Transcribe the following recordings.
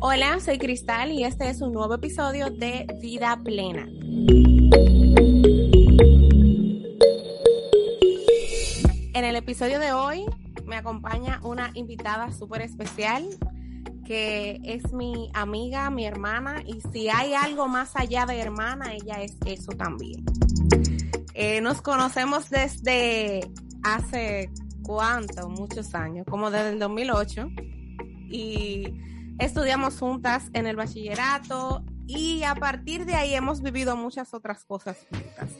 Hola, soy Cristal y este es un nuevo episodio de Vida Plena. En el episodio de hoy me acompaña una invitada súper especial que es mi amiga, mi hermana, y si hay algo más allá de hermana, ella es eso también. Eh, nos conocemos desde hace cuánto, muchos años, como desde el 2008, y estudiamos juntas en el bachillerato y a partir de ahí hemos vivido muchas otras cosas juntas.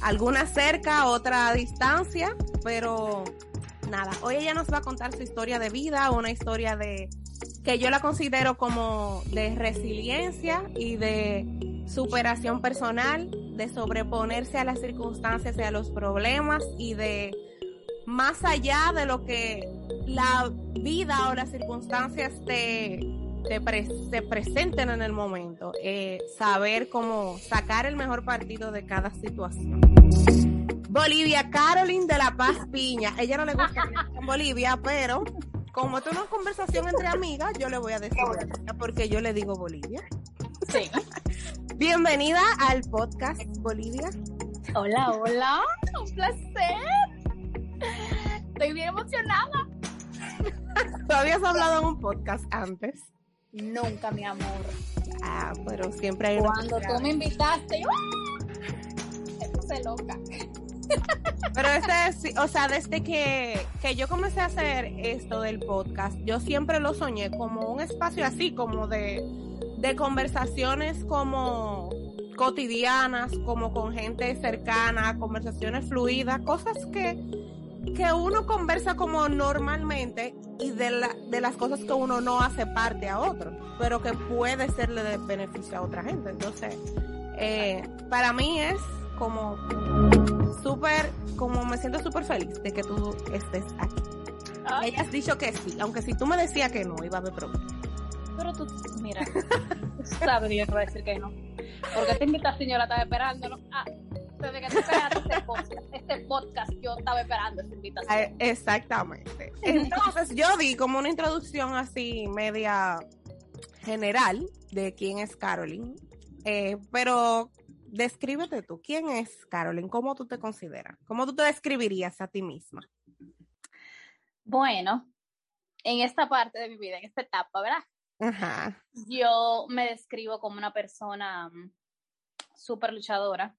Algunas cerca, otra a distancia, pero nada, hoy ella nos va a contar su historia de vida, una historia de que yo la considero como de resiliencia y de superación personal, de sobreponerse a las circunstancias y a los problemas y de más allá de lo que la vida o las circunstancias te, te, pre- te presenten en el momento, eh, saber cómo sacar el mejor partido de cada situación. Bolivia, Caroline de la Paz Piña. Ella no le gusta que digan Bolivia, pero como esto es una conversación entre amigas, yo le voy a decir Bolivia, porque yo le digo Bolivia. Sí. Bienvenida al podcast Bolivia. Hola, hola. Un placer. Estoy bien emocionada. ¿Tú habías hablado en un podcast antes? Nunca, mi amor. Ah, pero siempre hay Cuando tú me invitaste, yo ¡ah! puse loca. Pero este es, o sea, desde que, que yo comencé a hacer esto del podcast, yo siempre lo soñé como un espacio así, como de, de conversaciones como cotidianas, como con gente cercana, conversaciones fluidas, cosas que, que uno conversa como normalmente y de, la, de las cosas que uno no hace parte a otro, pero que puede serle de beneficio a otra gente. Entonces, eh, para mí es como súper, como me siento súper feliz de que tú estés aquí. Ay, Ella has dicho que sí, aunque si tú me decías que no, iba a haber problema. pero tú, mira, tú sabes que yo te voy a decir que no. Porque esta invitación yo la estaba esperando, ¿no? Ah, desde que te esperaste este podcast, este podcast, yo estaba esperando esta invitación. Ah, Exactamente. Entonces, yo di como una introducción así media general de quién es Caroline. Eh, pero descríbete tú, ¿quién es Caroline? ¿Cómo tú te consideras? ¿Cómo tú te describirías a ti misma? Bueno, en esta parte de mi vida, en esta etapa, ¿verdad? Ajá. Yo me describo como una persona mm, súper luchadora.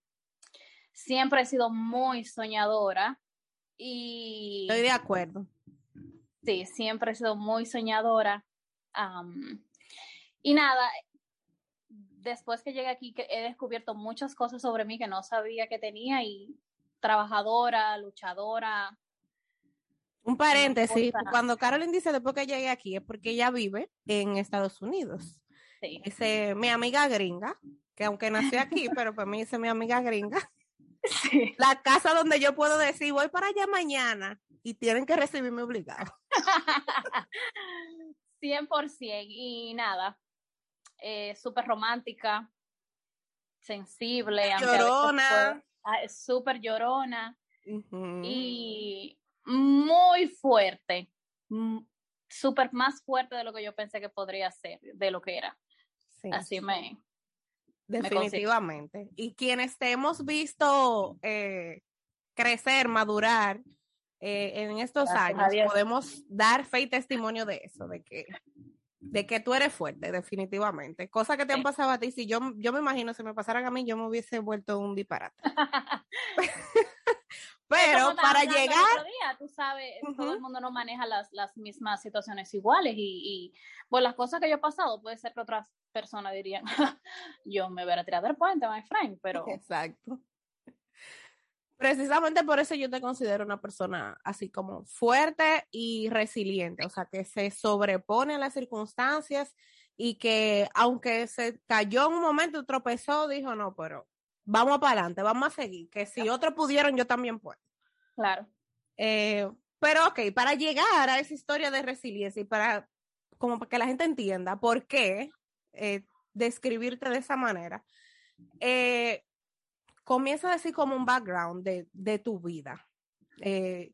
Siempre he sido muy soñadora y Estoy de acuerdo. sí, siempre he sido muy soñadora. Y nada, después que llegué aquí he descubierto muchas cosas sobre mí que no sabía que tenía y trabajadora, luchadora. Un paréntesis, cuando Caroline dice después que llegué aquí es porque ella vive en Estados Unidos. Sí, Dice mi amiga gringa, que aunque nació aquí, pero para mí dice mi amiga gringa. sí. La casa donde yo puedo decir voy para allá mañana y tienen que recibirme obligado. 100% y nada, eh, súper romántica, sensible, veces Llorona. ah, súper llorona y muy fuerte, súper más fuerte de lo que yo pensé que podría ser, de lo que era. Sí, Así me... definitivamente. Y quienes te hemos visto eh, crecer, madurar eh, en estos Gracias años, podemos dar fe y testimonio de eso, de que de que tú eres fuerte, definitivamente. Cosas que te han Sí. pasado a ti, si yo, yo me imagino, si me pasaran a mí, yo me hubiese vuelto un disparate. Pero para llegar, día, tú sabes, todo el mundo no maneja las, las mismas situaciones iguales y, y por las cosas que yo he pasado, puede ser que otras personas dirían, yo me hubiera tirado del puente, my friend, pero... Exacto. Precisamente por eso yo te considero una persona así como fuerte y resiliente, o sea, que se sobrepone a las circunstancias y que aunque se cayó en un momento, tropezó, dijo, no, pero vamos para adelante, vamos a seguir, que si otros pudieron, yo también puedo. Claro. Eh, pero ok, para llegar a esa historia de resiliencia y para, como para que la gente entienda por qué eh, describirte de esa manera, eh, comienza a decir como un background de, de tu vida. Eh,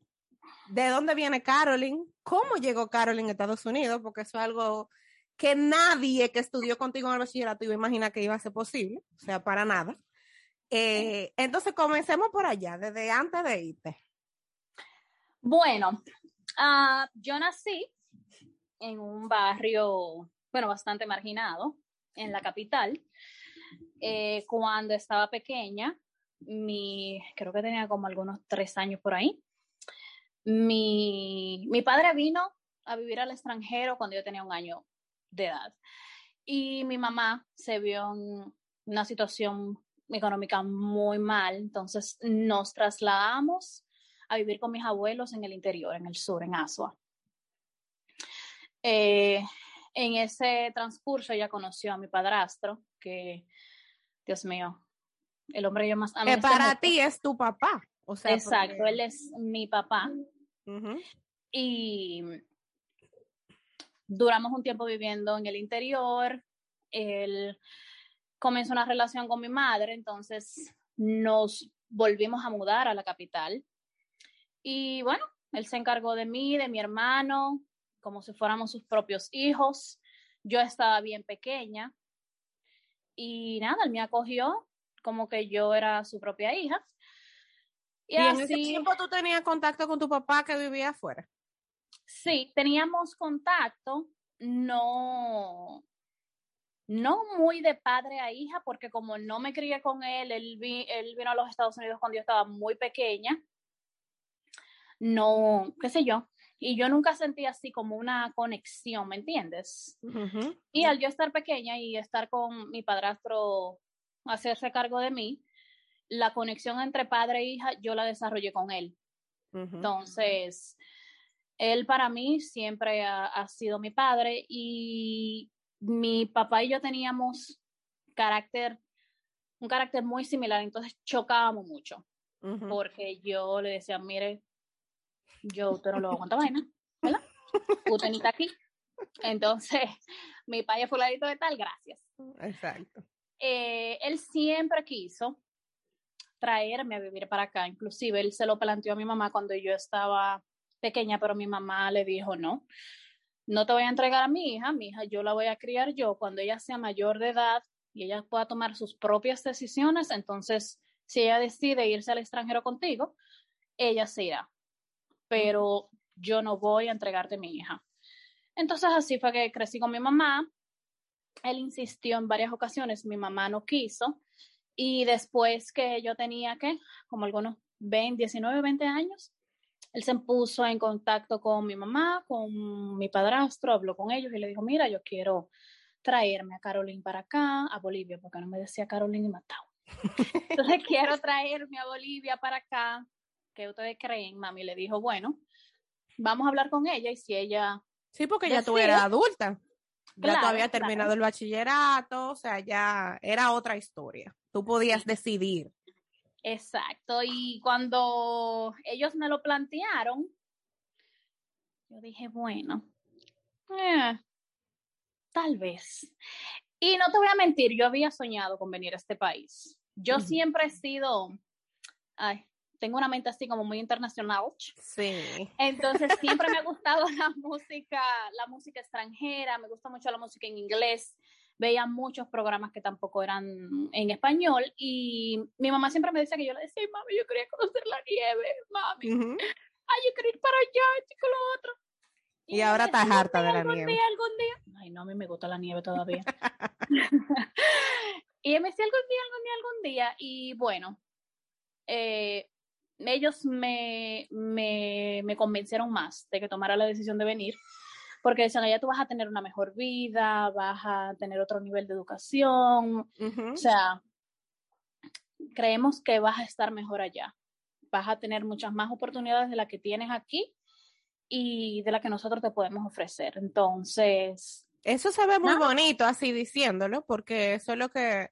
¿De dónde viene Carolyn? ¿Cómo llegó Carolyn a Estados Unidos? Porque eso es algo que nadie que estudió contigo en el bachillerato iba a imaginar que iba a ser posible, o sea, para nada. Eh, entonces, comencemos por allá, desde antes de irte. Bueno, uh, yo nací en un barrio, bueno, bastante marginado, en la capital. Eh, cuando estaba pequeña, mi, creo que tenía como algunos tres años por ahí. Mi, mi padre vino a vivir al extranjero cuando yo tenía un año de edad. Y mi mamá se vio en una situación económica muy mal, entonces nos trasladamos a vivir con mis abuelos en el interior, en el sur, en Asua. Eh, en ese transcurso ella conoció a mi padrastro, que, Dios mío, el hombre yo más Que para ti es tu papá. O sea, Exacto, él es mi papá. Y duramos un tiempo viviendo en el interior. Él comenzó una relación con mi madre, entonces nos volvimos a mudar a la capital. Y bueno, él se encargó de mí, de mi hermano, como si fuéramos sus propios hijos. Yo estaba bien pequeña. Y nada, él me acogió como que yo era su propia hija. Y, así, en ese tiempo tú tenías contacto con tu papá que vivía afuera. Sí, teníamos contacto, no, no muy de padre a hija, porque como no me crié con él, él, él vino a los Estados Unidos cuando yo estaba muy pequeña, no, qué sé yo, y yo nunca sentí así como una conexión, ¿me entiendes? Y al yo estar pequeña y estar con mi padrastro hacerse cargo de mí, la conexión entre padre e hija yo la desarrollé con él. Entonces, él para mí siempre ha, sido mi padre y mi papá y yo teníamos carácter, un carácter muy similar, entonces chocábamos mucho, porque yo le decía, mire, yo usted no lo aguanta vaina, ¿verdad? Usted ni está aquí. Entonces, mi padre fue fulanito de tal, gracias. Exacto. Eh, él siempre quiso traerme a vivir para acá. Inclusive él se lo planteó a mi mamá cuando yo estaba pequeña, pero mi mamá le dijo, no, no te voy a entregar a mi hija, mi hija yo la voy a criar yo cuando ella sea mayor de edad y ella pueda tomar sus propias decisiones, entonces si ella decide irse al extranjero contigo, ella se irá. Pero yo no voy a entregarte a mi hija. Entonces así fue que crecí con mi mamá, él insistió en varias ocasiones, mi mamá no quiso. Y después que yo tenía que, como algunos 20, 19, 20 años, él se puso en contacto con mi mamá, con mi padrastro, habló con ellos y le dijo, mira, yo quiero traerme a Carolyn para acá, a Bolivia, porque no me decía Carolyn y matado. Entonces quiero traerme a Bolivia para acá. ¿Qué ustedes creen? Mami le dijo, bueno, vamos a hablar con ella y si ella... Sí, porque ya tú eras adulta ya tú habías terminado el bachillerato, o sea, ya era otra historia. Tú podías decidir. Exacto, y cuando ellos me lo plantearon, yo dije, bueno, eh, tal vez. Y no te voy a mentir, yo había soñado con venir a este país. Yo siempre he sido, ay, tengo una mente así como muy internacional. Sí. Entonces siempre me ha gustado la música, la música extranjera, me gusta mucho la música en inglés. Veía muchos programas que tampoco eran en español y mi mamá siempre me decía que yo le decía, mami, yo quería conocer la nieve, mami. Ay, yo quería ir para allá, chico, lo otro. Y, ahora estás harta de la algún nieve. Día, algún día. Ay, no, a mí me gusta la nieve todavía. y me decía algún día, algún día, algún día. Y bueno, eh, ellos me, me, me, convencieron más de que tomara la decisión de venir, porque decían, allá tú vas a tener una mejor vida, vas a tener otro nivel de educación, o sea, creemos que vas a estar mejor allá, vas a tener muchas más oportunidades de las que tienes aquí y de las que nosotros te podemos ofrecer. Entonces... Eso se ve muy bonito así diciéndolo, porque eso es lo que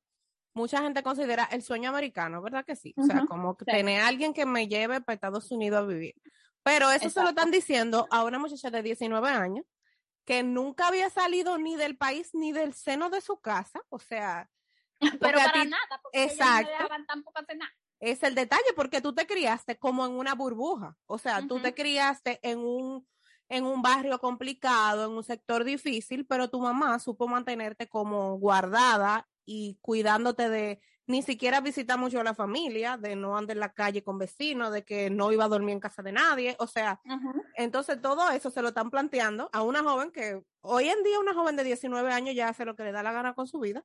mucha gente considera el sueño americano, ¿verdad que sí? O sea, como que tener a alguien que me lleve para Estados Unidos a vivir. Pero eso se lo están diciendo a una muchacha de 19 años que nunca había salido ni del país ni del seno de su casa, o sea... Pero para nada, porque exacto, no tampoco hacer nada. Es el detalle, porque tú te criaste como en una burbuja, o sea, tú te criaste en un en un barrio complicado, en un sector difícil, pero tu mamá supo mantenerte como guardada y cuidándote de ni siquiera visitar mucho a la familia, de no andar en la calle con vecinos, de que no iba a dormir en casa de nadie, o sea, entonces todo eso se lo están planteando a una joven que hoy en día una joven de 19 años ya hace lo que le da la gana con su vida,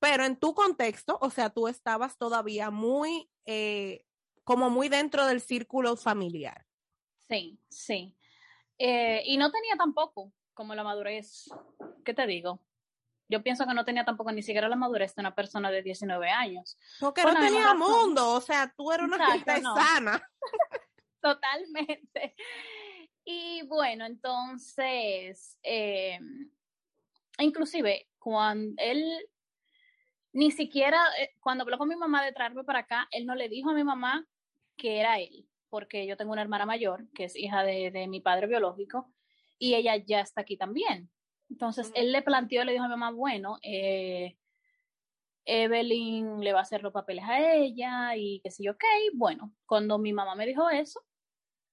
pero en tu contexto, o sea, tú estabas todavía muy, eh, como muy dentro del círculo familiar. Sí, sí. Eh, y no tenía tampoco como la madurez, ¿qué te digo? Yo pienso que no tenía tampoco ni siquiera la madurez de una persona de 19 años. Porque no tenía mundo, o sea, tú eras una gente sana. Totalmente. Y bueno, entonces, eh, inclusive, cuando él ni siquiera, eh, cuando habló con mi mamá de traerme para acá, él no le dijo a mi mamá que era él, porque yo tengo una hermana mayor, que es hija de, de mi padre biológico, y ella ya está aquí también. Entonces, él le planteó, le dijo a mi mamá, bueno, eh, Evelyn le va a hacer los papeles a ella y que sí, ok, bueno, cuando mi mamá me dijo eso,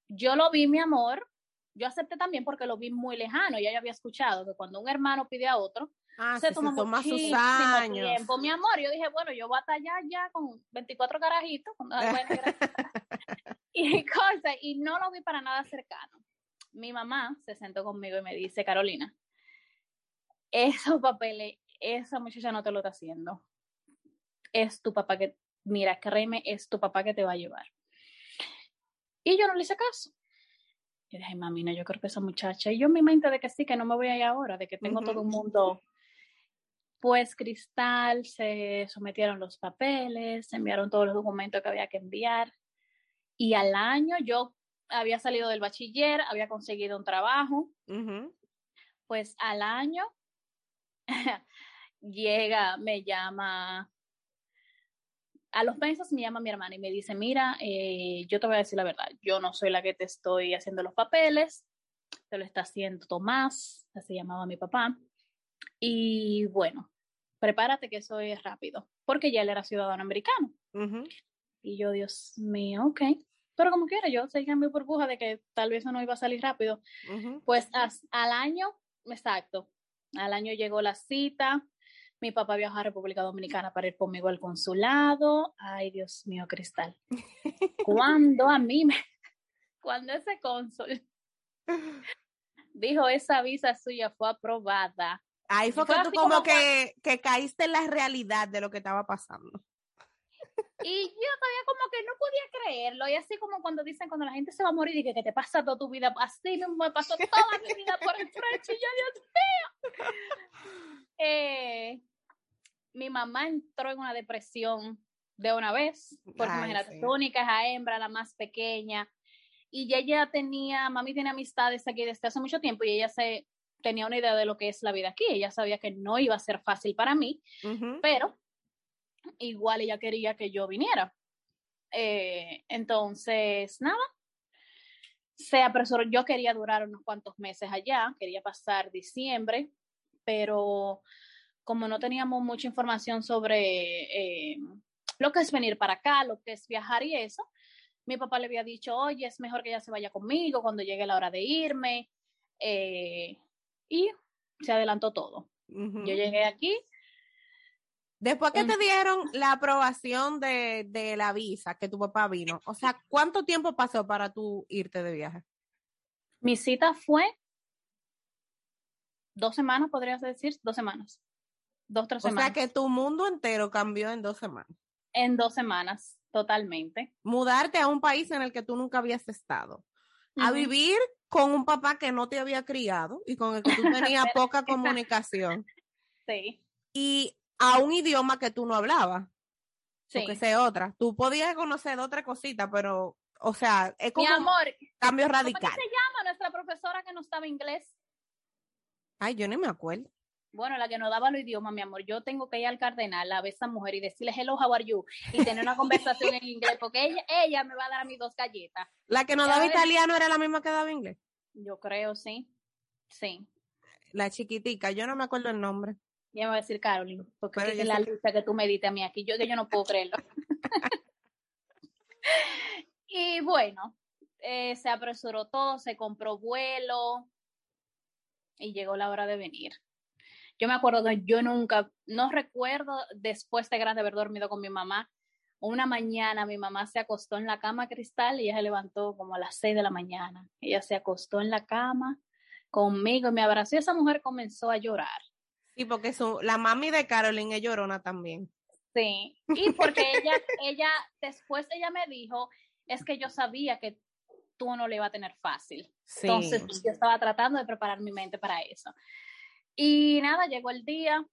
yo lo vi, mi amor, yo acepté también porque lo vi muy lejano, ya había escuchado que cuando un hermano pide a otro, ah, se, toma, sus años. tiempo. Mi amor, yo dije, bueno, yo voy a allá ya con 24 carajitos, y cosas, y no lo vi para nada cercano. Mi mamá se sentó conmigo y me dice, Carolina, esos papeles, esa muchacha no te lo está haciendo. Es tu papá que, mira, créeme, es tu papá que te va a llevar. Y yo no le hice caso. Y dije, mami, no, yo creo que esa muchacha, y yo en mi mente de que sí, que no me voy a ir ahora, de que tengo todo un mundo. Pues Cristal, se sometieron los papeles, se enviaron todos los documentos que había que enviar. Y al año yo había salido del bachiller, había conseguido un trabajo. Pues al año llega, me llama, a los meses me llama mi hermana y me dice, mira, eh, yo te voy a decir la verdad, yo no soy la que te estoy haciendo los papeles, te lo está haciendo Tomás, así llamaba mi papá, y bueno, prepárate que eso es rápido, porque ya él era ciudadano americano. Y yo, Dios mío, ok. Pero como quiera, yo seguía en mi burbuja de que tal vez eso no iba a salir rápido. Pues al año, exacto, al año llegó la cita. Mi papá viajó a República Dominicana para ir conmigo al consulado. Ay, Dios mío, Cristal. Cuando a mí me, cuando ese cónsul dijo esa visa suya fue aprobada. Ahí fue que tú como, que, que caíste en la realidad de lo que estaba pasando. Y yo todavía como que no podía creerlo. Y así como cuando dicen cuando la gente se va a morir y que, que te pasa toda tu vida, así me pasó toda mi vida por el frente. Y yo, Dios mío. Eh, mi mamá entró en una depresión de una vez, porque imagínate, su única hija hembra, la más pequeña. Y ella tenía, mami tiene amistades aquí desde hace mucho tiempo y ella se tenía una idea de lo que es la vida aquí. Ella sabía que no iba a ser fácil para mí, pero igual ella quería que yo viniera. Eh, entonces, nada, se apresuró. Yo quería durar unos cuantos meses allá, quería pasar diciembre, pero como no teníamos mucha información sobre eh, lo que es venir para acá, lo que es viajar y eso, mi papá le había dicho, oye, es mejor que ella se vaya conmigo cuando llegue la hora de irme. Eh, y se adelantó todo. Yo llegué aquí, Después que te dieron la aprobación de, de, la visa, que tu papá vino, o sea, ¿cuánto tiempo pasó para tú irte de viaje? Mi cita fue dos semanas, podrías decir, dos semanas. Dos, tres semanas. O sea que tu mundo entero cambió en dos semanas. En dos semanas, totalmente. Mudarte a un país en el que tú nunca habías estado. A vivir con un papá que no te había criado y con el que tú tenías poca comunicación. Sí. Y a un idioma que tú no hablabas. Sí. Que sea otra. Tú podías conocer otra cosita, pero, o sea, es como Mi amor, cambio ¿cómo es radical. que se llama nuestra profesora que no estaba inglés? Ay, yo ni me acuerdo. Bueno, la que nos daba los idiomas, mi amor. Yo tengo que ir al cardenal a ver a esa mujer y decirle hello, how are you? Y tener una conversación en inglés, porque ella, ella me va a dar a mí dos galletas. La que nos daba italiano era la misma que daba inglés. Yo creo, sí. Sí. La chiquitica, yo no me acuerdo el nombre. Ya me va a decir Carolyn, porque es la lista que tú me diste a mí aquí. Yo que yo no puedo creerlo. y bueno, eh, se apresuró todo, se compró vuelo y llegó la hora de venir. Yo me acuerdo que yo nunca, no recuerdo después de grande haber dormido con mi mamá. Una mañana mi mamá se acostó en la cama cristal y ella se levantó como a las seis de la mañana. Ella se acostó en la cama conmigo y me abrazó y esa mujer comenzó a llorar. Sí, porque su, la mami de Carolyn es llorona también. Sí, y porque ella, ella, después ella me dijo, es que yo sabía que tú no le iba a tener fácil. Sí. Entonces yo estaba tratando de preparar mi mente para eso. Y nada, llegó el día,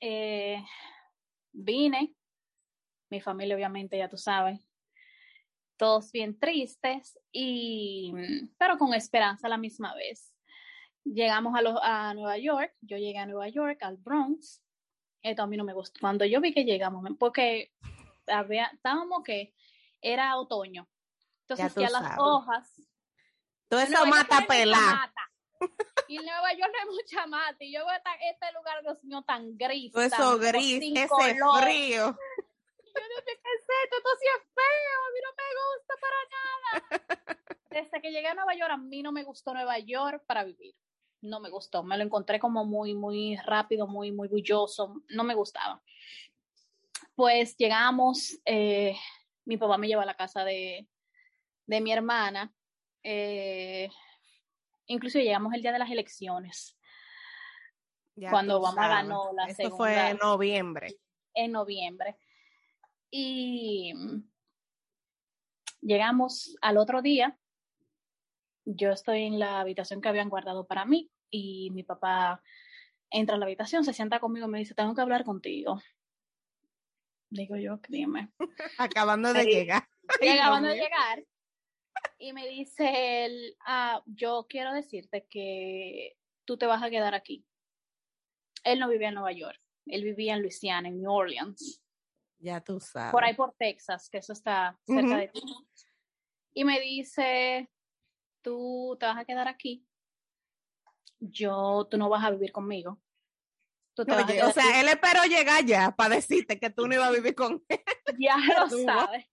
eh, vine, mi familia obviamente, ya tú sabes, todos bien tristes, y, pero con esperanza a la misma vez. Llegamos a, los- a Nueva York, yo llegué a Nueva York, al Bronx, esto a mí no me gustó. Cuando yo vi que llegamos, porque había, estábamos que era otoño. Entonces ya, las hojas. Todo eso mata mata. Y en Nueva York no hay mucha mata. Y yo veo esta- este lugar, Dios mío, tan gris. Todo eso tan gris, ese color. frío. Yo no sé qué es esto, esto sí es feo, a mí no me gusta para nada. Desde que llegué a Nueva York, a mí no me gustó Nueva York para vivir. No me gustó, me lo encontré como muy, muy rápido, muy, muy bulloso, no me gustaba. Pues llegamos, eh, mi papá me lleva a la casa de, de mi hermana, eh, incluso llegamos el día de las elecciones, Ya Cuando Obama sabes. ganó la Eso fue segunda. en noviembre. en noviembre. Y llegamos al otro día. Yo estoy en la habitación que habían guardado para mí y mi papá entra a la habitación, se sienta conmigo y me dice, tengo que hablar contigo. Digo yo, dime. Acabando de llegar. Acabando de llegar y me dice él, ah, yo quiero decirte que tú te vas a quedar aquí. Él no vivía en Nueva York, él vivía en Luisiana, en New Orleans. Ya tú sabes. por ahí por Texas, que eso está cerca de ti. Y me dice, tú te vas a quedar aquí, yo, tú no vas a vivir conmigo. Tú te vas a Oye, quedar o sea, él esperó llegar ya para decirte que tú no ibas a vivir con él. ya lo sabes.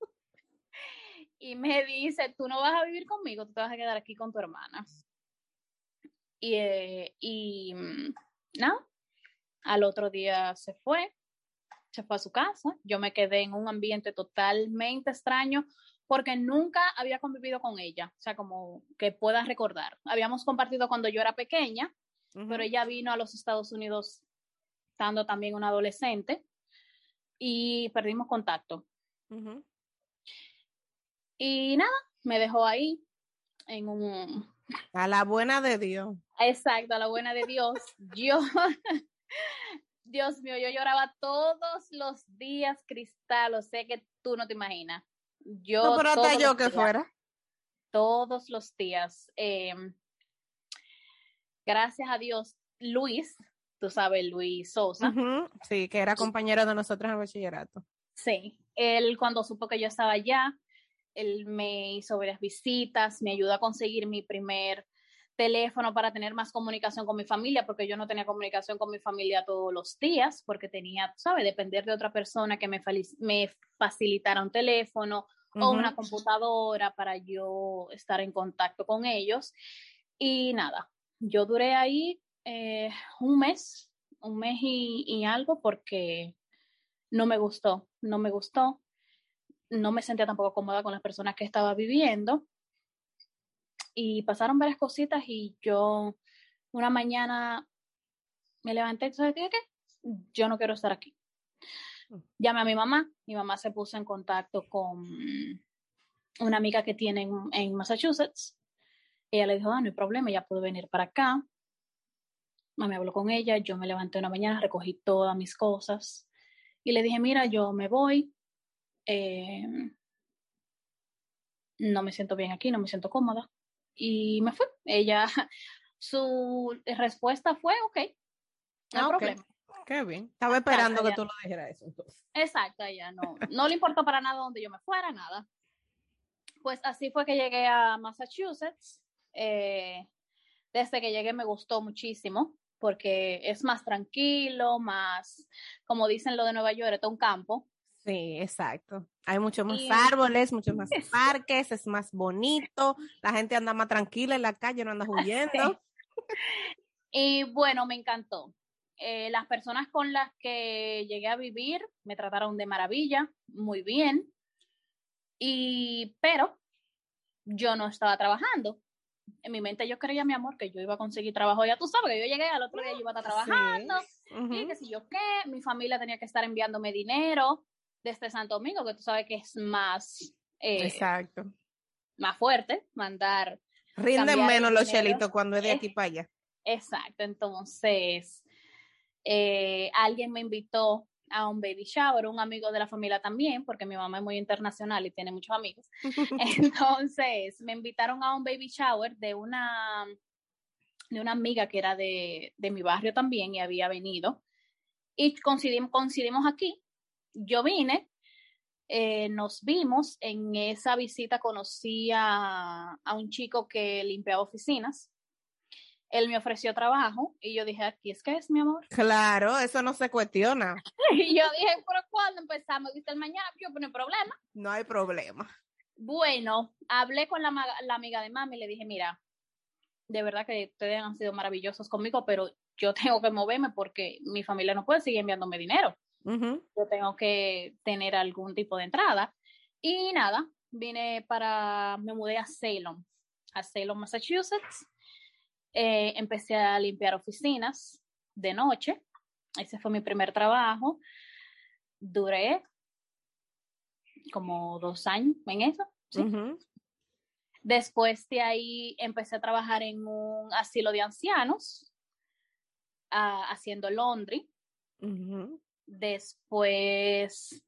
Y me dice, tú no vas a vivir conmigo, tú te vas a quedar aquí con tu hermana. Y, eh, y mm, no, al otro día se fue, se fue a su casa. Yo me quedé en un ambiente totalmente extraño porque nunca había convivido con ella, o sea, como que pueda recordar. Habíamos compartido cuando yo era pequeña, pero ella vino a los Estados Unidos estando también una adolescente y perdimos contacto. Y nada, me dejó ahí en un... A la buena de Dios. Exacto, a la buena de Dios. Yo, Dios mío, yo lloraba todos los días, Cristal, o sea que tú no te imaginas. Yo No, pero hasta todos yo los que días, fuera. Todos los días. eh, gracias a Dios, Luis, tú sabes, Luis Sosa. Sí, que era compañero de nosotros en el bachillerato. Sí, él cuando supo que yo estaba allá, él me hizo varias visitas, me ayudó a conseguir mi primer teléfono para tener más comunicación con mi familia, porque yo no tenía comunicación con mi familia todos los días, porque tenía, ¿sabes?, depender de otra persona que me facilitara un teléfono o una computadora para yo estar en contacto con ellos. Y nada, yo duré ahí eh, un mes, un mes y, y algo, porque no me gustó, no me gustó. No me sentía tampoco cómoda con las personas que estaba viviendo. Y pasaron varias cositas y yo una mañana me levanté, ¿sabes qué? qué? Yo no quiero estar aquí. Llamé a mi mamá, mi mamá se puso en contacto con una amiga que tiene en, en Massachusetts Ella le dijo, ah, no hay problema, ella puede venir para acá. Mami habló con ella, yo me levanté una mañana, recogí todas mis cosas y le dije, mira, yo me voy, eh, no me siento bien aquí, no me siento cómoda. Y me fue. Ella, su respuesta fue, ok, no hay Ah, problema. Qué bien. Estaba esperando que tú lo dijeras eso. entonces. Exacto, ella no, no le importó para nada donde yo me fuera, nada. Pues así fue que llegué a Massachusetts. Eh, desde que llegué me gustó muchísimo porque es más tranquilo, más, como dicen lo de Nueva York, es un campo. Sí, exacto. Hay muchos más Y- árboles, muchos más parques, es más bonito, la gente anda más tranquila en la calle, no anda huyendo. Y bueno, me encantó. Eh, las personas con las que llegué a vivir me trataron de maravilla, muy bien. Y, pero yo no estaba trabajando. En mi mente yo creía, mi amor, que yo iba a conseguir trabajo. Ya tú sabes que yo llegué al otro día, yo iba a estar trabajando. Ujú. Y que si yo qué, mi familia tenía que estar enviándome dinero desde Santo Domingo, que tú sabes que es más, eh, Exacto. más fuerte mandar Rinden menos los chelitos cuando es de aquí para allá. Exacto, entonces eh, alguien me invitó a un baby shower, un amigo de la familia también, porque mi mamá es muy internacional y tiene muchos amigos. Entonces me invitaron a un baby shower de una, de una amiga que era de, de mi barrio también y había venido. Y coincidimos, coincidimos aquí. Yo vine, eh, nos vimos. En esa visita conocí a, a un chico que limpiaba oficinas. Él me ofreció trabajo y yo dije, aquí es que es mi amor. Claro, eso no se cuestiona. Y yo dije, pero ¿cuándo empezamos? Dice el mañana, yo no hay problema. No hay problema. Bueno, hablé con la, amiga de mami y le dije, mira, de verdad que ustedes han sido maravillosos conmigo, pero yo tengo que moverme porque mi familia no puede seguir enviándome dinero. Yo tengo que tener algún tipo de entrada. Y nada, vine para, me mudé a Salem, a Salem, Massachusetts. Eh, empecé a limpiar oficinas de noche. Ese fue mi primer trabajo. Duré como dos años en eso. Después de ahí empecé a trabajar en un asilo de ancianos, ah, haciendo laundry. Después,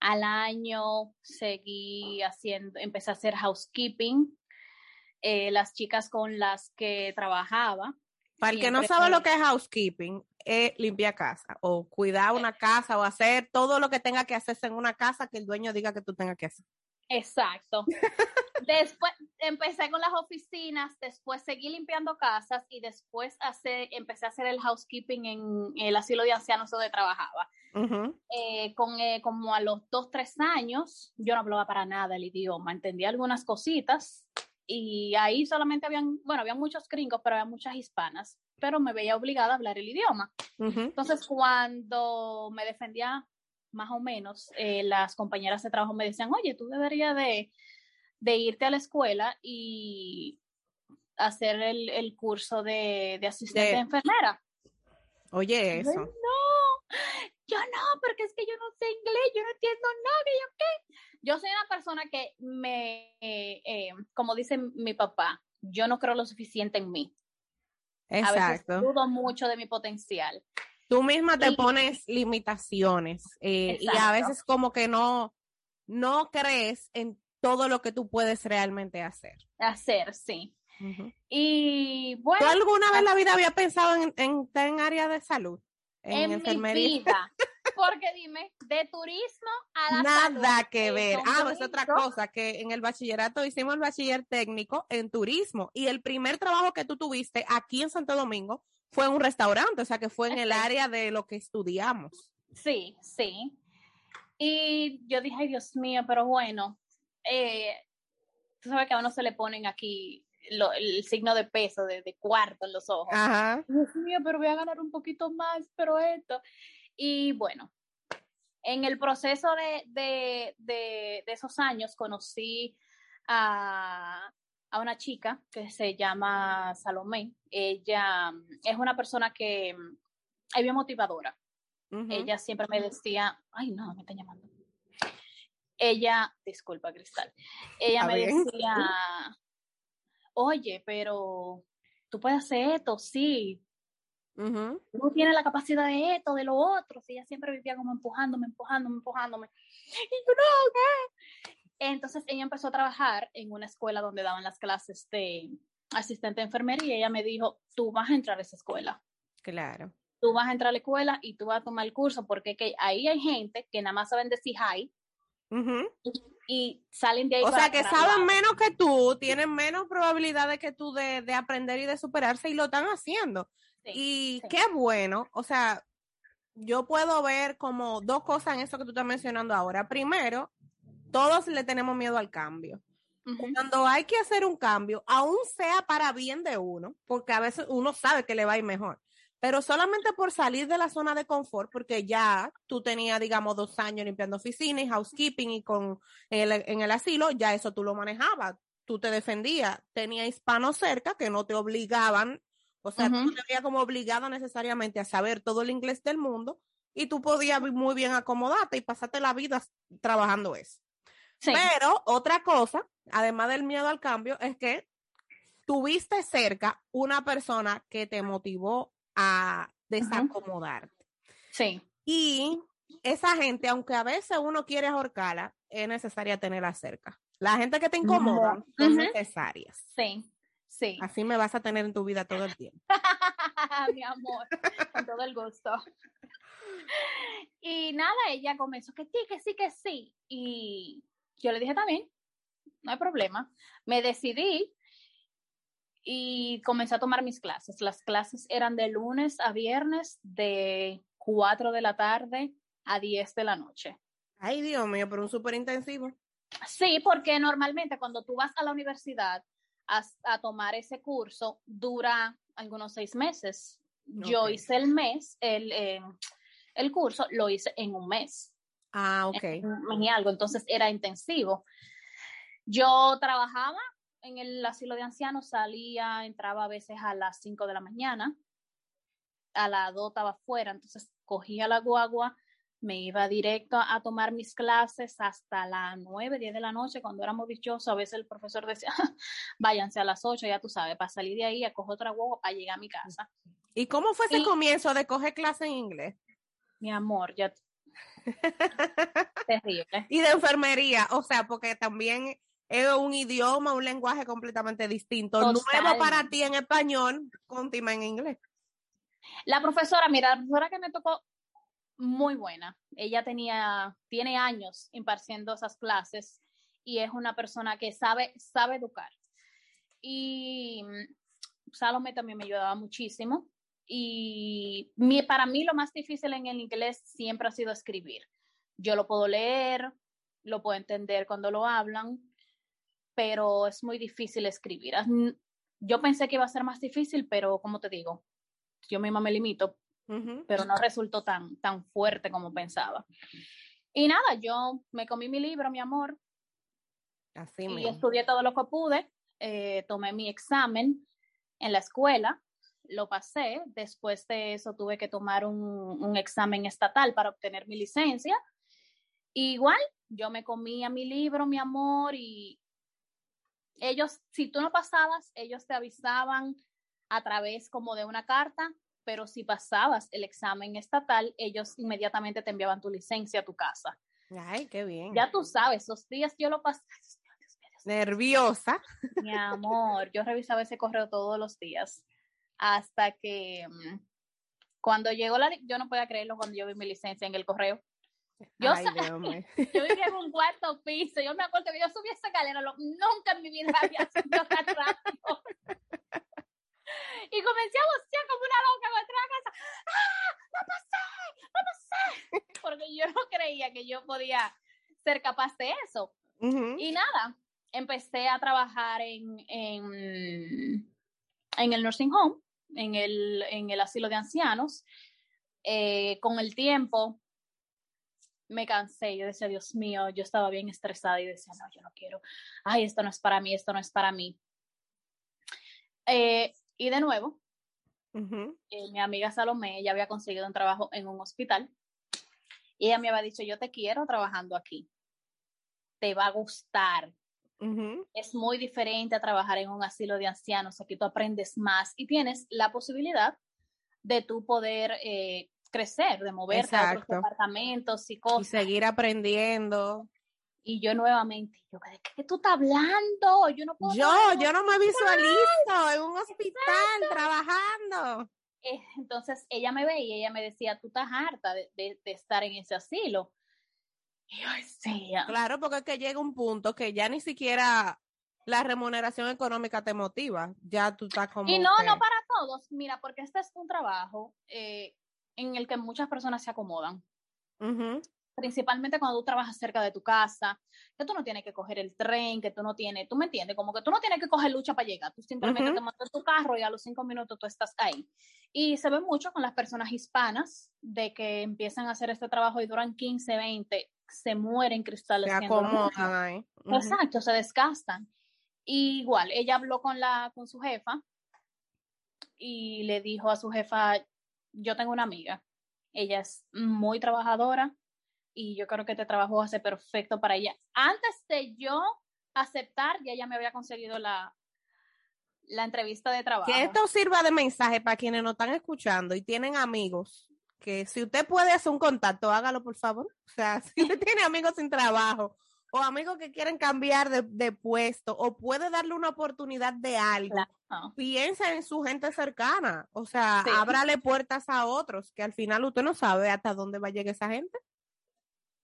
al año, seguí haciendo, empecé a hacer housekeeping. Eh, las chicas con las que trabajaba. Para el que no sabe lo que es housekeeping, es limpiar casa o cuidar una casa o hacer todo lo que tenga que hacerse en una casa que el dueño diga que tú tengas que hacer. Exacto. Después empecé con las oficinas, después seguí limpiando casas y después hace- empecé a hacer el housekeeping en el asilo de ancianos donde trabajaba. Eh, con, eh, como a los dos, tres años, yo no hablaba para nada el idioma, entendía algunas cositas y ahí solamente habían, bueno, había muchos gringos, pero había muchas hispanas, pero me veía obligada a hablar el idioma. Entonces, cuando me defendía más o menos, eh, las compañeras de trabajo me decían, oye, tú deberías de, de irte a la escuela y hacer el, el curso de, de asistente De- de enfermera. Oye, Yo, eso. No, yo no, porque es que yo no sé inglés, yo no entiendo nada, yo qué. Yo soy una persona que me, eh, eh, como dice mi papá, yo no creo lo suficiente en mí. A veces Exacto. dudo mucho de mi potencial. Tú misma te Y- pones limitaciones eh, y a veces como que no, no crees en todo lo que tú puedes realmente hacer. Hacer, sí. Y bueno, ¿Tú alguna vez en la vida había pensado en, en estar en área de salud? En, en enfermería. mi vida, porque dime, de turismo a la Nada salud, que ver. Ah, es otra distintos. cosa, que en el bachillerato hicimos el bachiller técnico en turismo y el primer trabajo que tú tuviste aquí en Santo Domingo fue en un restaurante, o sea que fue en el área de lo que estudiamos. Sí, sí. Y yo dije, ay Dios mío, pero bueno, eh, tú sabes que a uno se le ponen aquí lo- el signo de peso, de, de cuarto en los ojos. Ajá. Dios mío, pero voy a ganar un poquito más, pero esto. Y bueno, en el proceso de, de, de, de esos años conocí a, a una chica que se llama Salomé. Ella mm, es una persona que mm, es bien motivadora. Ella siempre me decía, ay, no, me está llamando. Ella, disculpa, Cristal. Ella me bien. decía, oye, pero tú puedes hacer esto, sí. Ujú. Tú tienes la capacidad de esto, de lo otro. Si ella siempre vivía como empujándome, empujándome, empujándome. Y yo, no, ¿qué? Entonces ella empezó a trabajar en una escuela donde daban las clases de asistente de enfermería y ella me dijo, tú vas a entrar a esa escuela. Claro. Tú vas a entrar a la escuela y tú vas a tomar el curso porque que ahí hay gente que nada más saben decir hi Ujú. y salen de ahí. O para sea, que saben menos que tú, tienen menos probabilidades que tú de, de aprender y de superarse y lo están haciendo. Sí, y sí. qué bueno, o sea, yo puedo ver como dos cosas en eso que tú estás mencionando ahora. Primero, todos le tenemos miedo al cambio. Cuando hay que hacer un cambio, aún sea para bien de uno, porque a veces uno sabe que le va a ir mejor, pero solamente por salir de la zona de confort, porque ya tú tenías, digamos, dos años limpiando oficinas y housekeeping y con en el, en el asilo, ya eso tú lo manejabas, tú te defendías, tenía hispanos cerca que no te obligaban, o sea, tú te veías como obligada necesariamente a saber todo el inglés del mundo y tú podías muy bien acomodarte y pasarte la vida trabajando eso. Sí. Pero otra cosa, además del miedo al cambio, es que tuviste cerca una persona que te motivó a desacomodarte. sí. Y esa gente, aunque a veces uno quiere ahorcarla, es necesaria tenerla cerca. La gente que te incomoda son Ujú. necesarias. Sí, sí. Así me vas a tener en tu vida todo el tiempo. Mi amor, con todo el gusto. Y nada, ella comenzó que sí, que sí, que sí. Y yo le dije también, no hay problema. Me decidí y comencé a tomar mis clases. Las clases eran de lunes a viernes de 4 de la tarde a 10 de la noche. Ay, Dios mío, pero un súper intensivo. Sí, porque normalmente cuando tú vas a la universidad a, a tomar ese curso, dura algunos seis meses. Yo hice el mes, el, eh, el curso lo hice en un mes, Ah, ok. en un mes y algo, entonces era intensivo. Yo trabajaba en el asilo de ancianos, salía, entraba a veces a las 5 de la mañana, a las 2 estaba afuera, entonces cogía la guagua, me iba directo a, tomar mis clases hasta las 9, 10 de la noche, cuando éramos dichosos, a veces el profesor decía, váyanse a las 8, ya tú sabes, para salir de ahí, a coger otra guagua para llegar a mi casa. ¿Y cómo fue ese Y- comienzo de coger clase en inglés? Mi amor, ya... Terrible. Y de enfermería, o sea, porque también es un idioma, un lenguaje completamente distinto, nuevo para ti en español, contigo en inglés. La profesora, mira, la profesora que me tocó, muy buena. Ella tenía, tiene años impartiendo esas clases y es una persona que sabe, sabe educar. Y mm, Salome también me ayudaba muchísimo. Y mi, para mí lo más difícil en el inglés siempre ha sido escribir. Yo lo puedo leer, lo puedo entender cuando lo hablan, pero es muy difícil escribir. Yo pensé que iba a ser más difícil, pero como te digo, yo misma me limito Pero no resultó tan, tan fuerte como pensaba. Y nada, yo me comí mi libro, mi amor, Así y mismo. estudié todo lo que pude, eh, tomé mi examen en la escuela, lo pasé, después de eso tuve que tomar un, un examen estatal para obtener mi licencia. Igual, yo me comía mi libro, mi amor, y ellos, si tú no pasabas, ellos te avisaban a través como de una carta, pero si pasabas el examen estatal, ellos inmediatamente te enviaban tu licencia a tu casa. Ay, qué bien. Ya tú sabes, esos días yo lo pasé. Dios mío, Dios mío, Dios mío. Nerviosa. Mi amor, yo revisaba ese correo todos los días hasta que mm, cuando llegó la, yo no podía creerlo cuando yo vi mi licencia en el correo. Yo, Ay, Dios yo vivía en un cuarto piso, yo me acuerdo que yo subí esa escalera, lo- nunca en mi vida había subido tan rápido. Y comencé a vocear como una loca cuando entré a la casa. ¡Ah! ¡No pasé! ¡No pasé! Porque yo no creía que yo podía ser capaz de eso. Ujú. Y nada, empecé a trabajar en, en, en el nursing home, en el, en el asilo de ancianos. Eh, con el tiempo me cansé, yo decía, Dios mío, yo estaba bien estresada y decía, no, yo no quiero, ay, esto no es para mí, esto no es para mí. Eh, y de nuevo, eh, mi amiga Salomé, ella había conseguido un trabajo en un hospital y ella me había dicho, yo te quiero trabajando aquí, te va a gustar. Es muy diferente a trabajar en un asilo de ancianos, aquí tú aprendes más y tienes la posibilidad de tú poder eh, crecer, de moverte a otros departamentos y cosas. Y seguir aprendiendo. Y yo nuevamente, yo, ¿de qué tú estás hablando? Yo no puedo. Yo, yo no me visualizo en un hospital trabajando. Eh, entonces ella me veía y ella me decía, tú estás harta de, de, estar en ese asilo. Y yo decía. Claro, porque es que llega un punto que ya ni siquiera la remuneración económica te motiva. Ya tú estás como. Y no, no para todos. Mira, porque este es un trabajo eh, en el que muchas personas se acomodan. Principalmente cuando tú trabajas cerca de tu casa, que tú no tienes que coger el tren, que tú no tienes, tú me entiendes, como que tú no tienes que coger lucha para llegar, tú simplemente te montas tu carro y a los cinco minutos tú estás ahí. Y se ve mucho con las personas hispanas de que empiezan a hacer este trabajo y duran 15, 20, se mueren cristales. Se acomodan Exacto, se desgastan. igual, ella habló con, la, con su jefa y le dijo a su jefa, yo tengo una amiga, ella es muy trabajadora y yo creo que este trabajo hace perfecto para ella. Antes de yo aceptar, ya ella me había conseguido la, la entrevista de trabajo. Que esto sirva de mensaje para quienes nos están escuchando y tienen amigos, que si usted puede hacer un contacto, hágalo por favor. O sea, si usted tiene amigos sin trabajo o amigos que quieren cambiar de, puesto o puede darle una oportunidad de algo, piensa en su gente cercana, o sea, ábrale puertas a otros, que al final usted no sabe hasta dónde va a llegar esa gente.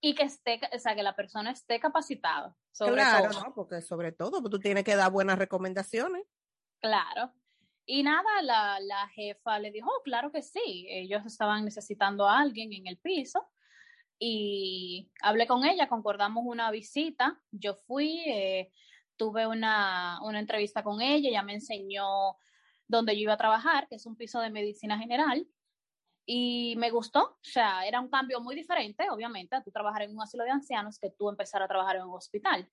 Y que esté, o sea, que la persona esté capacitada. Sobre claro, ¿no? porque sobre todo, pues, tú tienes que dar buenas recomendaciones. Claro. Y nada, la, la jefa le dijo, oh, claro que sí, ellos estaban necesitando a alguien en el piso y hablé con ella, concordamos una visita, yo fui, eh, tuve una, una entrevista con ella, ella me enseñó dónde yo iba a trabajar, que es un piso de medicina general, y me gustó, o sea, era un cambio muy diferente, obviamente, a tú trabajar en un asilo de ancianos que tú empezar a trabajar en un hospital.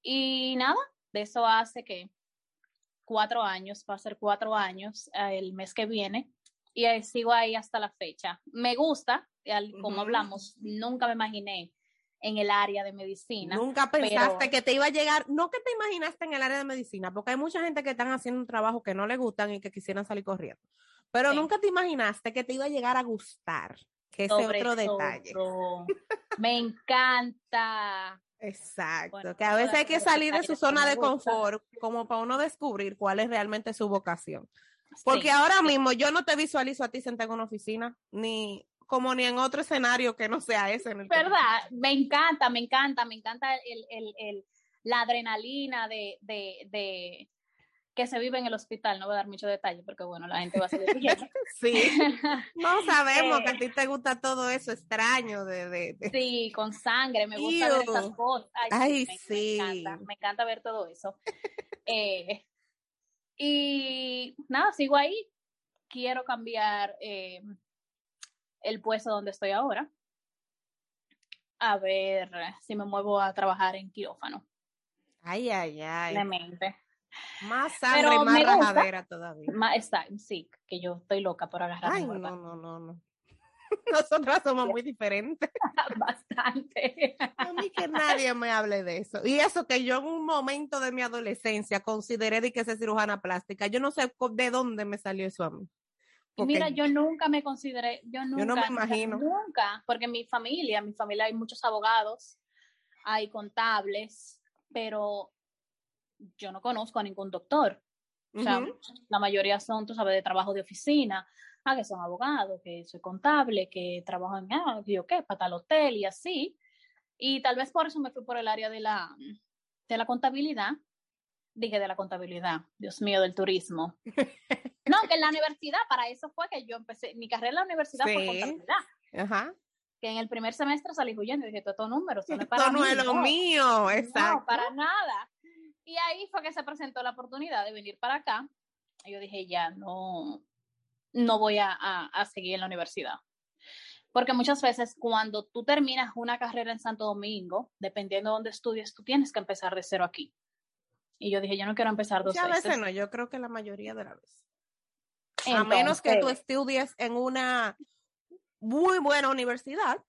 Y nada, de eso hace que cuatro años, va a ser cuatro años eh, el mes que viene, y sigo ahí hasta la fecha. Me gusta, como hablamos, nunca me imaginé en el área de medicina. Nunca pensaste que te iba a llegar, no que te imaginaste en el área de medicina, porque hay mucha gente que están haciendo un trabajo que no le gustan y que quisieran salir corriendo. Pero nunca te imaginaste que te iba a llegar a gustar, que ese otro detalle. Me encanta. Exacto, que a veces hay que salir de su zona de confort como para uno descubrir cuál es realmente su vocación. Porque ahora mismo yo no te visualizo a ti sentada en una oficina, ni como ni en otro escenario que no sea ese. En el ¿Verdad? Me encanta, me encanta, me encanta el, el, el la adrenalina de, de, de, que se vive en el hospital. No voy a dar mucho detalle porque, bueno, la gente va a ser Sí, no sabemos que a ti te gusta todo eso extraño de... de, Sí, con sangre, me gusta ver esas cosas. Ay, sí. Me, encanta, me encanta ver todo eso. eh, y nada, sigo ahí. Quiero cambiar eh, el puesto donde estoy ahora. A ver si me muevo a trabajar en quirófano. Ay, ay, ay. Más sangre y más rajadera todavía. Más, está, sí, que yo estoy loca por agarrar. Ay, no, no, no, no. Nosotras somos muy diferentes. Bastante. A mí que nadie me hable de eso. Y eso que yo en un momento de mi adolescencia consideré de que ser cirujana plástica. Yo no sé de dónde me salió eso a mí. Mira, yo nunca me consideré, yo nunca. Yo no me imagino. Nunca, porque mi familia, mi familia hay muchos abogados, hay contables, pero yo no conozco a ningún doctor. O sea, la mayoría son, tú sabes, de trabajo de oficina ah, que son abogados, que soy contable, que trabajo en, ah, yo qué, para tal hotel y así. Y tal vez por eso me fui por el área de la, de la contabilidad. Dije de la contabilidad, Dios mío, del turismo. No, que en la universidad, para eso fue que yo empecé, mi carrera en la universidad fue contabilidad. Ajá. Que en el primer semestre salí huyendo y dije, todo números, esto no es para no es lo mío, exacto. No, para nada. Y ahí fue que se presentó la oportunidad de venir para acá. Y yo dije, ya, no, no voy a, a, seguir en la universidad. Porque muchas veces cuando tú terminas una carrera en Santo Domingo, dependiendo de dónde estudies, tú tienes que empezar de cero aquí. Y yo dije, yo no quiero empezar dos veces. A veces no, yo creo que la mayoría de las veces. a menos que tú estudies en una muy buena universidad,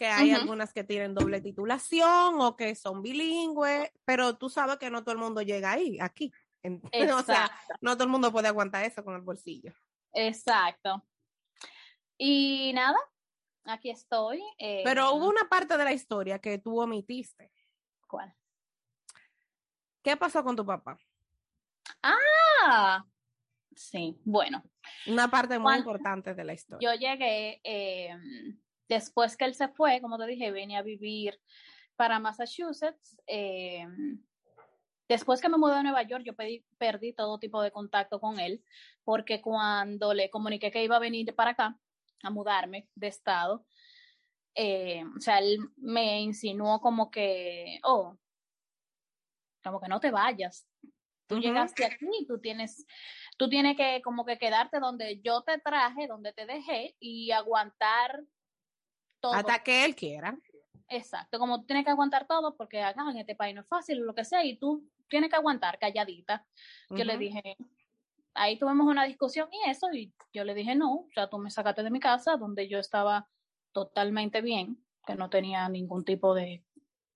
que hay algunas que tienen doble titulación o que son bilingües, pero tú sabes que no todo el mundo llega ahí, aquí. o sea, no todo el mundo puede aguantar eso con el bolsillo. Exacto. Y nada, aquí estoy. pero hubo eh, una parte de la historia que tú omitiste. ¿Cuál? ¿Qué pasó con tu papá? Ah, sí, bueno. Una parte muy importante de la historia. Yo llegué, eh, después que él se fue, como te dije, venía a vivir para Massachusetts. Eh, después que me mudé a Nueva York, yo perdí todo tipo de contacto con él, porque cuando le comuniqué que iba a venir para acá, a mudarme de estado, eh, o sea, él me insinuó como que, oh, como que no te vayas. Tú llegaste aquí, tú tienes, tú tienes que como que quedarte donde yo te traje, donde te dejé y aguantar todo. Hasta que él quiera. Exacto, como tú tienes que aguantar todo porque acá en este país no es fácil, lo que sea, y tú tienes que aguantar calladita. Yo le dije, ahí tuvimos una discusión y eso, y yo le dije, no, o sea, tú me sacaste de mi casa donde yo estaba totalmente bien, que no tenía ningún tipo de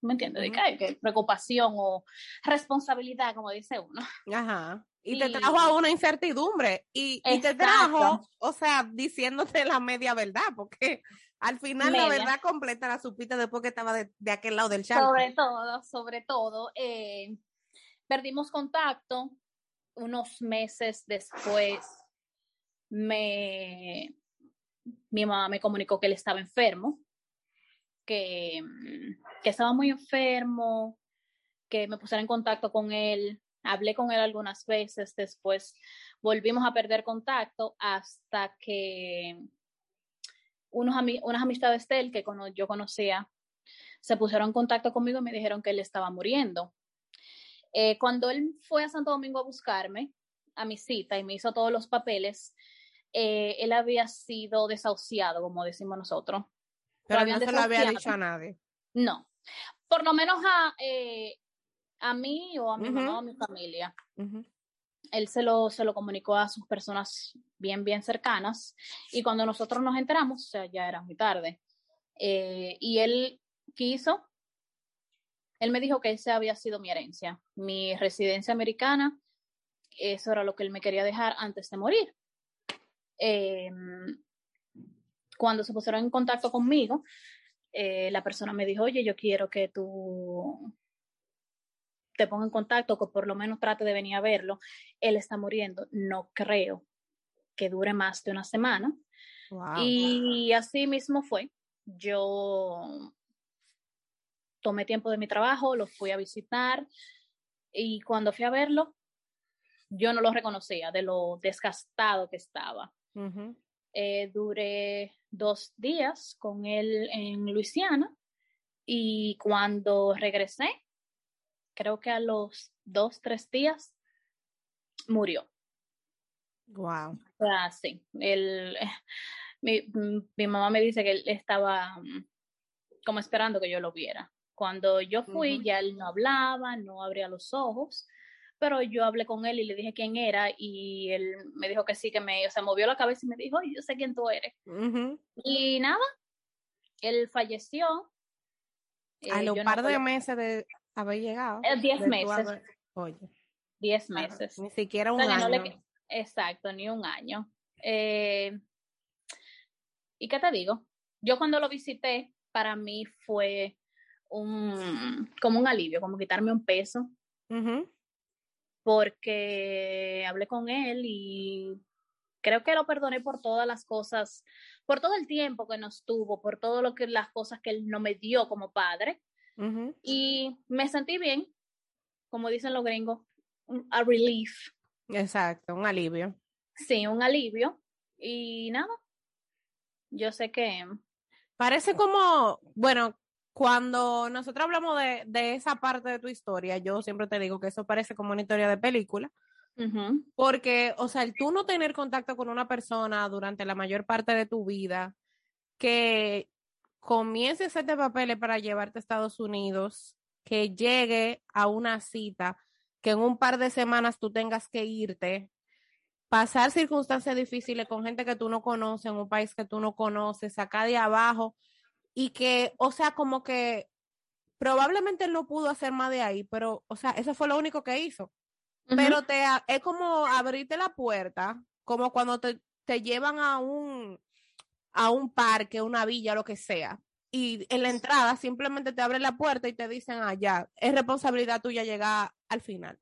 ¿me entiendes? De que, preocupación o responsabilidad, como dice uno. Ajá. Y, te trajo a una incertidumbre y, te trajo, o sea, diciéndote la media verdad, porque al final la verdad completa la supiste después que estaba de, aquel lado del charco. Sobre todo, sobre todo, eh, perdimos contacto unos meses después. Me, mi mamá me comunicó que él estaba enfermo que, que estaba muy enfermo, que me pusiera en contacto con él. Hablé con él algunas veces, después volvimos a perder contacto hasta que unos unas amistades de él que yo conocía se pusieron en contacto conmigo y me dijeron que él estaba muriendo. Eh, cuando él fue a Santo Domingo a buscarme a mi cita y me hizo todos los papeles, eh, él había sido desahuciado, como decimos nosotros. Pero no se lo había dicho a nadie. No. Por lo menos a, eh, a mí o a mi mamá o a mi familia. Él se lo, se lo comunicó a sus personas bien, bien cercanas. Y cuando nosotros nos enteramos, o sea, ya era muy tarde. Eh, y él quiso, él me dijo que esa había sido mi herencia, mi residencia americana. Eso era lo que él me quería dejar antes de morir. Eh, cuando se pusieron en contacto conmigo, eh, la persona me dijo, oye, yo quiero que tú te ponga en contacto, que por lo menos trate de venir a verlo. Él está muriendo. No creo que dure más de una semana. y así mismo fue. Yo tomé tiempo de mi trabajo, lo fui a visitar y cuando fui a verlo, yo no lo reconocía de lo desgastado que estaba. Eh, duré dos días con él en Luisiana y cuando regresé, creo que a los dos, tres días, murió. Wow. Ah, sí. Él, mi, mi, mamá me dice que él estaba mm, como esperando que yo lo viera. Cuando yo fui, ya él no hablaba, no abría los ojos pero yo hablé con él y le dije quién era y él me dijo que sí, que me, o sea, movió la cabeza y me dijo, yo sé quién tú eres. Y nada, él falleció. A eh, los par de meses de haber llegado. Eh, diez meses. oye. Diez meses. ni siquiera un año. exacto, ni un año. Eh, ¿Y qué te digo? Yo cuando lo visité, para mí fue un, como un alivio, como quitarme un peso porque hablé con él y creo que lo perdoné por todas las cosas, por todo el tiempo que nos tuvo, por todo lo que las cosas que él no me dio como padre. Y me sentí bien, como dicen los gringos, a relief. Exacto, un alivio. Sí, un alivio. Y nada, yo sé que... Parece como, bueno, cuando nosotros hablamos de, de, esa parte de tu historia, yo siempre te digo que eso parece como una historia de película. Porque, o sea, el tú no tener contacto con una persona durante la mayor parte de tu vida, que comience a hacerte papeles para llevarte a Estados Unidos, que llegue a una cita, que en un par de semanas tú tengas que irte, pasar circunstancias difíciles con gente que tú no conoces, en un país que tú no conoces, acá de abajo, y que, o sea, como que probablemente él no pudo hacer más de ahí, pero, o sea, eso fue lo único que hizo. Pero te, es como abrirte la puerta, como cuando te, te llevan a un, a un parque, una villa, lo que sea. Y en la entrada simplemente te abren la puerta y te dicen, ah, ya, es responsabilidad tuya llegar al final.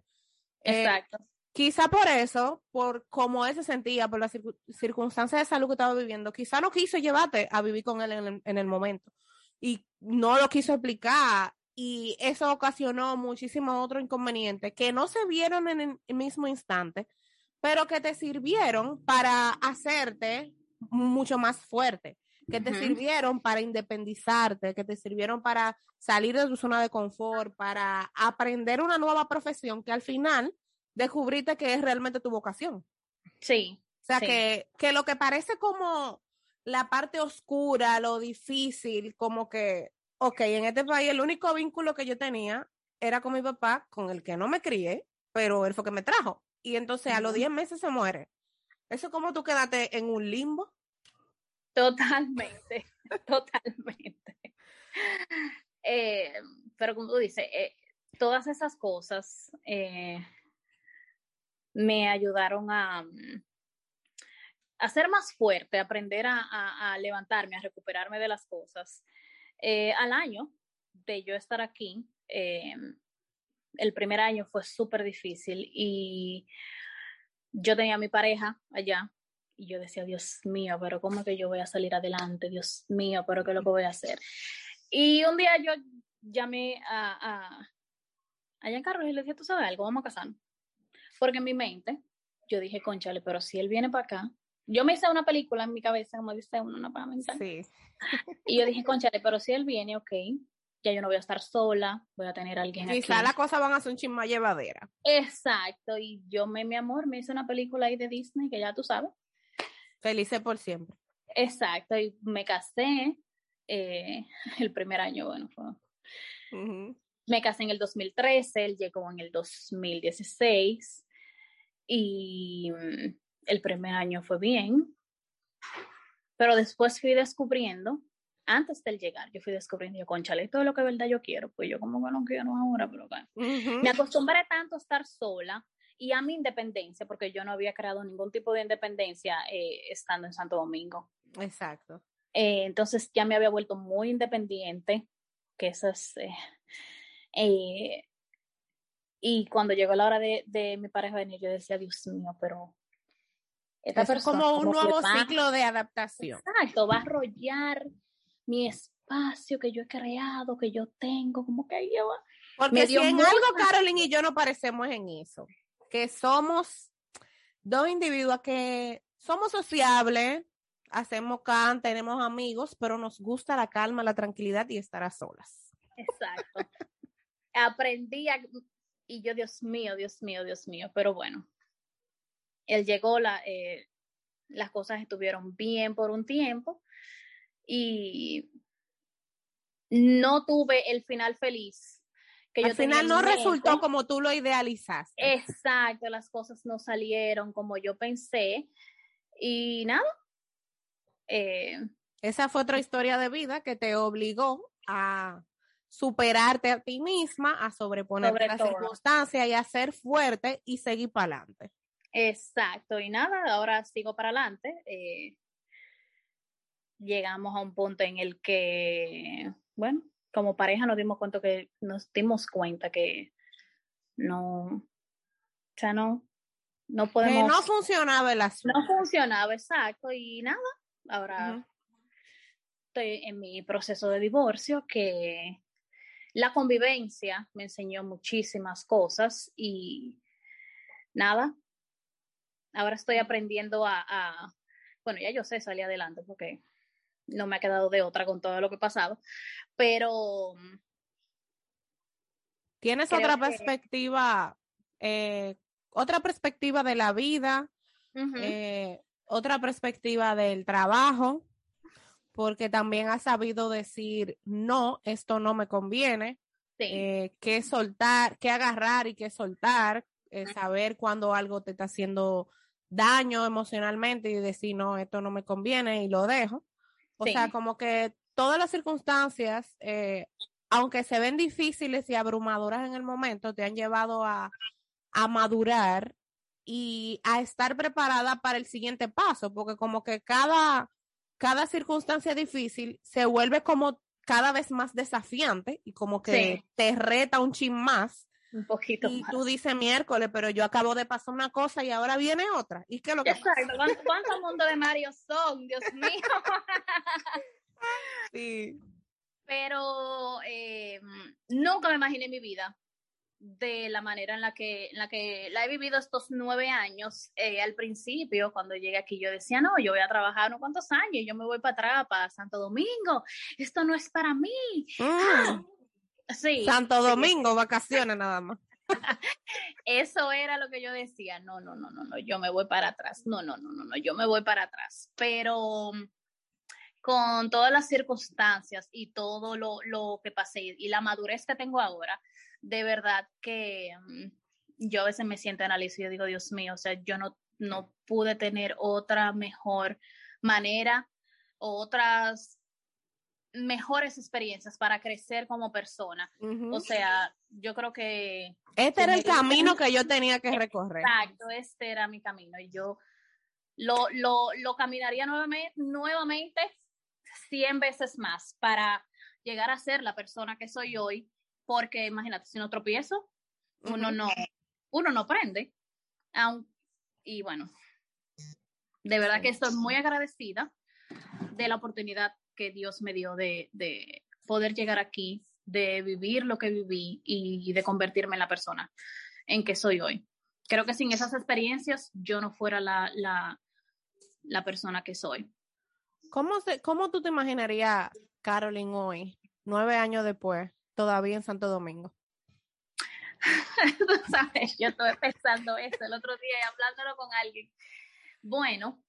Eh, Exacto. quizá por eso, por cómo él se sentía, por las circunstancias de salud que estaba viviendo, quizá no quiso llevarte a vivir con él en el, en el momento. Y no lo quiso explicar y eso ocasionó muchísimos otros inconvenientes que no se vieron en el mismo instante, pero que te sirvieron para hacerte mucho más fuerte, que te sirvieron para independizarte, que te sirvieron para salir de tu zona de confort, para aprender una nueva profesión que al final descubriste que es realmente tu vocación. Sí. O sea, Que, que lo que parece como la parte oscura, lo difícil, como que ok, en este país el único vínculo que yo tenía era con mi papá, con el que no me crié, pero él fue que me trajo. Y entonces a los 10 meses se muere. ¿Eso como tú quedaste en un limbo? Totalmente, totalmente. Eh, pero como tú dices, eh, todas esas cosas eh, me ayudaron a, mm, a ser más fuerte, a aprender a, levantarme, a recuperarme de las cosas. Al año de yo estar aquí, el primer año fue súper difícil y yo tenía a mi pareja allá y yo decía, Dios mío, pero ¿cómo es que yo voy a salir adelante? Dios mío, pero ¿qué es lo que voy a hacer? Y un día yo llamé a, a, a Carlos y le dije, tú sabes algo, vamos a casarnos. Porque en mi mente, yo dije, conchale, pero si él viene para acá, yo me hice una película en mi cabeza, como dice uno, una para Sí. Y yo dije, conchale, pero si él viene, ok, ya yo no voy a estar sola, voy a tener a alguien aquí. Quizá las cosas van a ser un chisme llevadera. Exacto, y yo me, mi amor, me hice una película ahí de Disney, que ya tú sabes. Felices por siempre. Exacto, y me casé eh, el primer año, bueno, fue... Me casé en el 2013, él llegó en el 2016 y mm, el primer año fue bien, pero después fui descubriendo, antes del llegar, yo fui descubriendo, yo, conchale, todo lo que verdad yo quiero, pues yo como que no quiero ahora, pero me acostumbré tanto a estar sola y a mi independencia, porque yo no había creado ningún tipo de independencia eh, estando en Santo Domingo. Exacto. Eh, entonces ya me había vuelto muy independiente, que eso es... Eh, y cuando llegó la hora de, de mi pareja venir, yo decía, Dios mío, pero es como un nuevo ciclo de adaptación. Exacto, va a arrollar mi espacio que yo he creado, que yo tengo, como que ahí lleva. Porque si en algo Carolyn y yo no parecemos en eso, que somos dos individuos que somos sociables, hacemos can, tenemos amigos, pero nos gusta la calma, la tranquilidad y estar a solas. Exacto. Aprendí y yo, Dios mío, Dios mío, Dios mío, pero bueno, él llegó, la, eh, las cosas estuvieron bien por un tiempo y no tuve el final feliz. Que Al final no resultó como tú lo idealizaste. Exacto, las cosas no salieron como yo pensé y nada. Eh, Esa fue otra historia de vida que te obligó a superarte a ti misma, a sobreponerte a las circunstancias y a ser fuerte y seguir para adelante. Exacto, y nada, ahora sigo para adelante. Eh, llegamos a un punto en el que, bueno, como pareja nos dimos cuenta que nos dimos cuenta que no, o sea, no, no podemos. Que no funcionaba el asunto. No funcionaba, exacto, y nada, ahora estoy en mi proceso de divorcio que la convivencia me enseñó muchísimas cosas y nada, ahora estoy aprendiendo a, bueno, ya yo sé salir adelante porque no me ha quedado de otra con todo lo que he pasado, pero... ¿Tienes otra perspectiva, eh, otra perspectiva de la vida, eh, otra perspectiva del trabajo? Porque también has sabido decir, no, esto no me conviene, sí. eh, qué soltar, qué agarrar y qué soltar, saber cuando algo te está haciendo daño emocionalmente y decir, no, esto no me conviene y lo dejo. O sea, como que todas las circunstancias, eh, aunque se ven difíciles y abrumadoras en el momento, te han llevado a, a madurar y a estar preparada para el siguiente paso, porque como que cada, cada circunstancia difícil se vuelve como cada vez más desafiante y como que te reta un chin más. Un poquito y tú dices miércoles, pero yo acabo de pasar una cosa y ahora viene otra. ¿Y qué es lo que Exacto. ¿Cuánto, mundo de Mario son? Dios mío. sí. Pero eh, nunca me imaginé mi vida de la manera en la que, en la que la he vivido estos nueve años. Eh, al principio, cuando llegué aquí, yo decía, no, yo voy a trabajar unos cuantos años, yo me voy para atrás, para Santo Domingo, esto no es para mí. Mm. Sí. Santo Domingo, vacaciones nada más. Eso era lo que yo decía, no, no, no, no, no, yo me voy para atrás, no, no, no, no, no, yo me voy para atrás. Pero con todas las circunstancias y todo lo, lo que pasé y la madurez que tengo ahora, de verdad que mm, yo a veces me siento analizo y yo digo, Dios mío, o sea, yo no, no pude tener otra mejor manera, otras mejores experiencias para crecer como persona. O sea, yo creo que... Este era el camino que yo tenía que recorrer. Exacto, este era mi camino y yo lo, lo, lo caminaría nuevamente, nuevamente 100 veces más para llegar a ser la persona que soy hoy porque imagínate, si no tropiezo, uno no, uno no aprende. y bueno, de verdad que estoy muy agradecida de la oportunidad que Dios me dio de, de poder llegar aquí, de vivir lo que viví y, de convertirme en la persona en que soy hoy. Creo que sin esas experiencias yo no fuera la, la, la persona que soy. ¿Cómo, se, ¿Cómo tú te imaginarías, Carolyn, hoy, nueve años después, todavía en Santo Domingo? Tú sabes, yo estuve pensando eso el otro día y hablándolo con alguien. Bueno.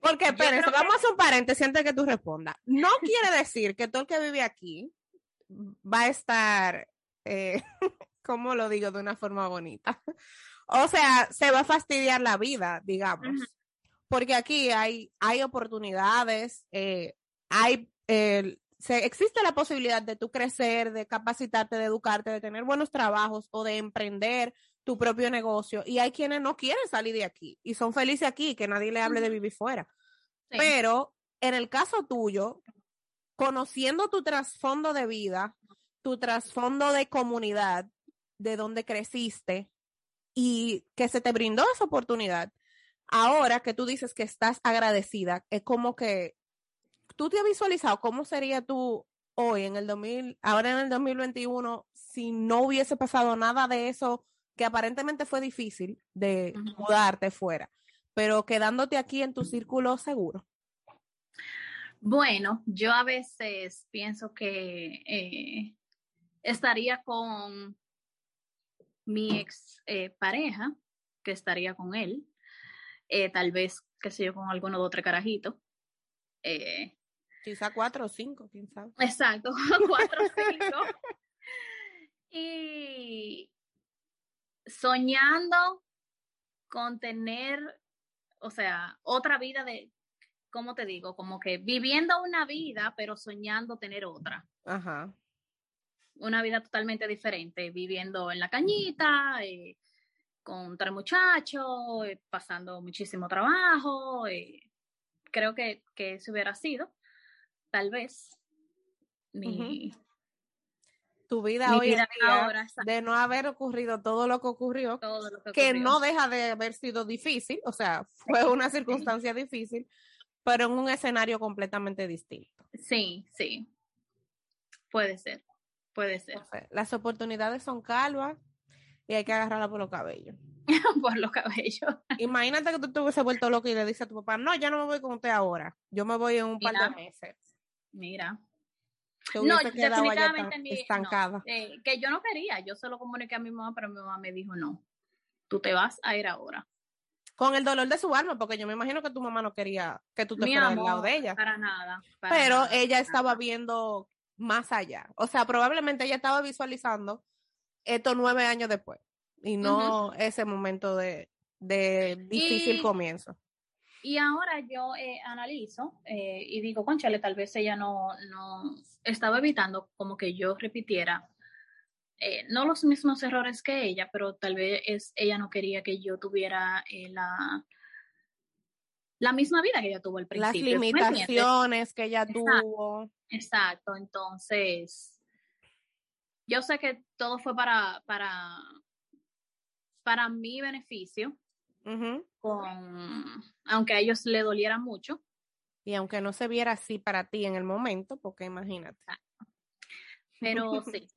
Porque, espérense, vamos a hacer un paréntesis antes de que tú respondas. No quiere decir que todo el que vive aquí va a estar, eh, ¿cómo lo digo de una forma bonita? O sea, se va a fastidiar la vida, digamos. Porque aquí hay, hay oportunidades, eh, hay eh, existe la posibilidad de tú crecer, de capacitarte, de educarte, de tener buenos trabajos o de emprender tu propio negocio. Y hay quienes no quieren salir de aquí y son felices aquí, que nadie le hable de vivir fuera. Pero en el caso tuyo, conociendo tu trasfondo de vida, tu trasfondo de comunidad, de donde creciste y que se te brindó esa oportunidad, ahora que tú dices que estás agradecida, es como que ¿tú te has visualizado cómo sería tú hoy en el 2000, ahora en el 2021, si no hubiese pasado nada de eso que aparentemente fue difícil de mudarte fuera, pero quedándote aquí en tu círculo seguro? Bueno, yo a veces pienso que eh, estaría con mi ex eh, pareja, que estaría con él, eh, tal vez, qué sé yo, con alguno de otro carajito, Quizá cuatro o cinco, quién sabe. Exacto, cuatro o cinco. y soñando con tener, o sea, otra vida de, ¿cómo te digo? Como que viviendo una vida, pero soñando tener otra. Ajá. Una vida totalmente diferente, viviendo en la cañita, eh, con tres muchachos, eh, pasando muchísimo trabajo. Eh, creo que, que eso hubiera sido tal vez mi, tu vida hoy ahora, de no haber ocurrido todo lo que ocurrió, que, no deja de haber sido difícil, o sea, fue una circunstancia difícil, pero en un escenario completamente distinto. Sí, sí. Puede ser, puede ser. las oportunidades son calvas y hay que agarrarla por los cabellos. por los cabellos. Imagínate que tú te hubiese vuelto loco y le dices a tu papá, no, ya no me voy con usted ahora, yo me voy en un par de meses. Mira. No, definitivamente estancada. Eh, que yo no quería, yo se lo comuniqué a mi mamá, pero mi mamá me dijo, no, tú te vas a ir ahora. Con el dolor de su alma, porque yo me imagino que tu mamá no quería que tú te fueras al lado de ella. Para nada. pero ella estaba viendo más allá. O sea, probablemente ella estaba visualizando estos nueve años después y no ese momento de, de difícil comienzo. Y ahora yo eh, analizo eh, y digo, conchale, tal vez ella no, no estaba evitando como que yo repitiera, eh, no los mismos errores que ella, pero tal vez es, ella no quería que yo tuviera la, la misma vida que ella tuvo al principio. Las limitaciones que ella tuvo. Exacto, entonces yo sé que todo fue para, para, para mi beneficio, con, aunque a ellos le doliera mucho. Y aunque no se viera así para ti en el momento, porque imagínate. Pero sí.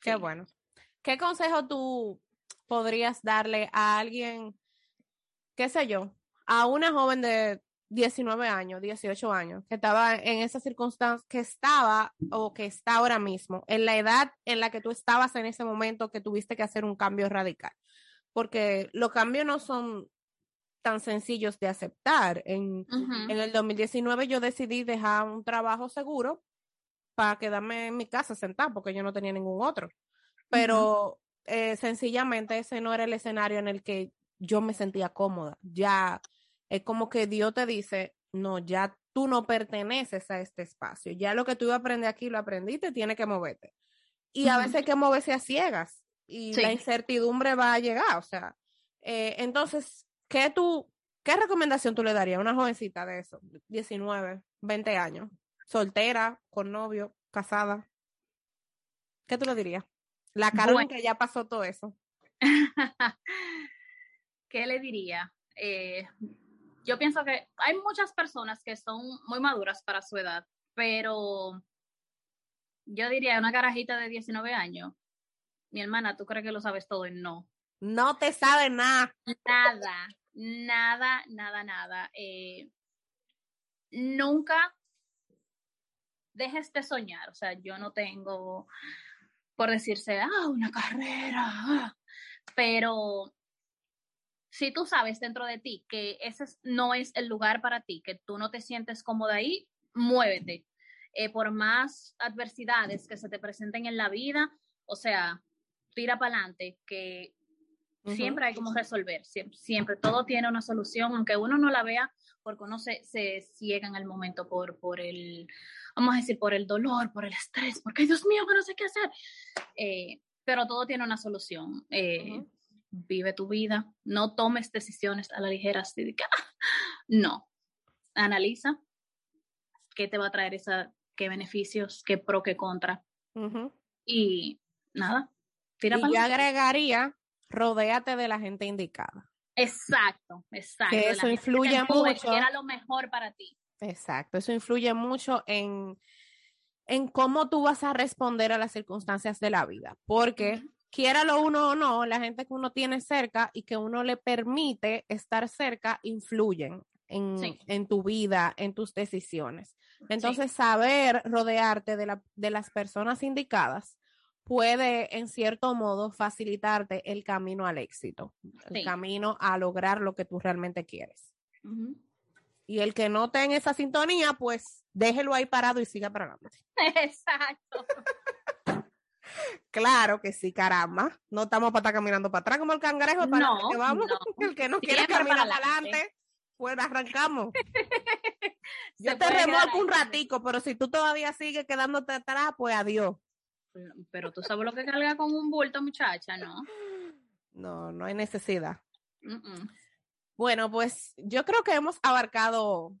Qué bueno. ¿Qué consejo tú podrías darle a alguien, qué sé yo, a una joven de 19 años, 18 años, que estaba en esa circunstancia, que estaba o que está ahora mismo, en la edad en la que tú estabas en ese momento que tuviste que hacer un cambio radical? Porque los cambios no son tan sencillos de aceptar. En, en el 2019 yo decidí dejar un trabajo seguro para quedarme en mi casa sentada porque yo no tenía ningún otro. Pero eh, sencillamente ese no era el escenario en el que yo me sentía cómoda. Ya es como que Dios te dice, no, ya tú no perteneces a este espacio. Ya lo que tú aprendes aquí lo aprendiste, tiene que moverte. Y a veces hay que moverse a ciegas y la incertidumbre va a llegar. O sea, eh, entonces, ¿qué tú, qué recomendación tú le darías a una jovencita de eso, 19, 20 años, soltera, con novio, casada? ¿Qué tú le dirías? La cara que ya pasó todo eso. ¿Qué le diría? Eh, yo pienso que hay muchas personas que son muy maduras para su edad, pero yo diría una carajita de 19 años, mi hermana, ¿tú crees que lo sabes todo? Y no. No te sabe nada. Nada, nada, nada, nada. Eh, nunca dejes de soñar. O sea, yo no tengo, por decirse, ah, una carrera, ah", pero si tú sabes dentro de ti que ese no es el lugar para ti, que tú no te sientes cómoda ahí, muévete. Eh, por más adversidades que se te presenten en la vida, o sea, tira para adelante, que siempre hay como resolver, siempre, todo tiene una solución, aunque uno no la vea, porque uno se, se ciega en el momento por, por el, vamos a decir, por el dolor, por el estrés, porque, Dios mío, que no sé qué hacer. Eh, pero todo tiene una solución. Eh, vive tu vida, no tomes decisiones a la ligera, así de que, ah, no, analiza qué te va a traer esa, qué beneficios, qué pro, qué contra. Y nada, tira y yo agregaría, rodéate de la gente indicada. Exacto, exacto. Que eso influye mucho. era lo mejor para ti. Exacto, eso influye mucho en, en cómo tú vas a responder a las circunstancias de la vida, porque quiera lo uno o no, la gente que uno tiene cerca y que uno le permite estar cerca influyen en, tu vida, en tus decisiones. Entonces, saber rodearte de, de las personas indicadas puede, en cierto modo, facilitarte el camino al éxito, el camino a lograr lo que tú realmente quieres. Y el que no esté en esa sintonía, pues déjelo ahí parado y siga para adelante. Exacto. Claro que sí, caramba. No estamos para estar caminando para atrás como el cangrejo, para que vamos. El que no quiere caminar para adelante, pues arrancamos. Yo te remolco un ratico, pero si tú todavía sigues quedándote atrás, pues adiós. Pero tú sabes lo que carga con un bulto, muchacha, ¿no? No, no hay necesidad. Bueno, pues yo creo que hemos abarcado,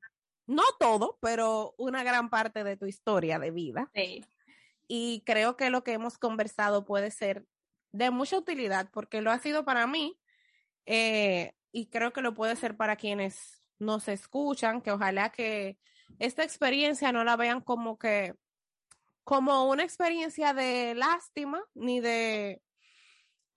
no todo, pero una gran parte de tu historia de vida. Sí y creo que lo que hemos conversado puede ser de mucha utilidad porque lo ha sido para mí eh, y creo que lo puede ser para quienes nos escuchan, que ojalá que esta experiencia no la vean como que como una experiencia de lástima ni de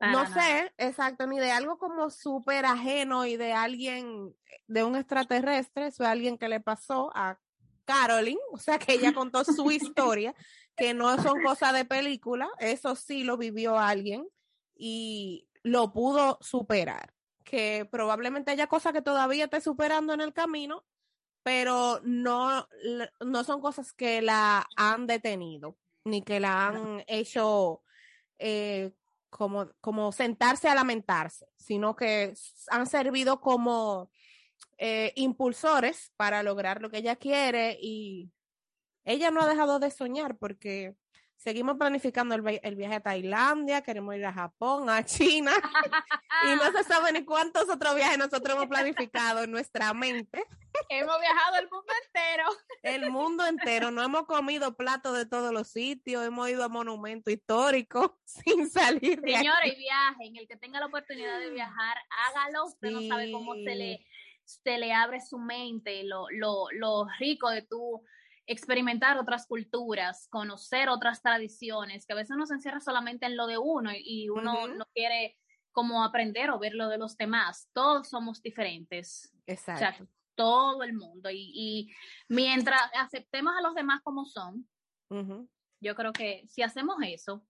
no sé, exacto, ni de algo como súper ajeno y de alguien, de un extraterrestre, eso es alguien que le pasó a Carolyn, o sea que ella contó su historia, que no son cosas de película, eso sí lo vivió alguien y lo pudo superar, que probablemente haya cosas que todavía esté superando en el camino, pero no, no son cosas que la han detenido, ni que la han hecho eh, como, como sentarse a lamentarse, sino que han servido como eh, impulsores para lograr lo que ella quiere y ella no ha dejado de soñar porque seguimos planificando el, el, viaje a Tailandia, queremos ir a Japón, a China, y no se sabe ni cuántos otros viajes nosotros hemos planificado en nuestra mente. Hemos viajado el mundo entero. El mundo entero, no hemos comido platos de todos los sitios, hemos ido a monumentos históricos sin salir de Señores, viajen, el que tenga la oportunidad de viajar, hágalo, usted sí. no sabe cómo se le, se le abre su mente, lo, lo, lo rico de tu experimentar otras culturas, conocer otras tradiciones, que a veces uno se encierra solamente en lo de uno y uno uh -huh. no quiere como aprender o ver lo de los demás. Todos somos diferentes. Exacto. O sea, todo el mundo. Y, y, mientras aceptemos a los demás como son, uh -huh. yo creo que si hacemos eso,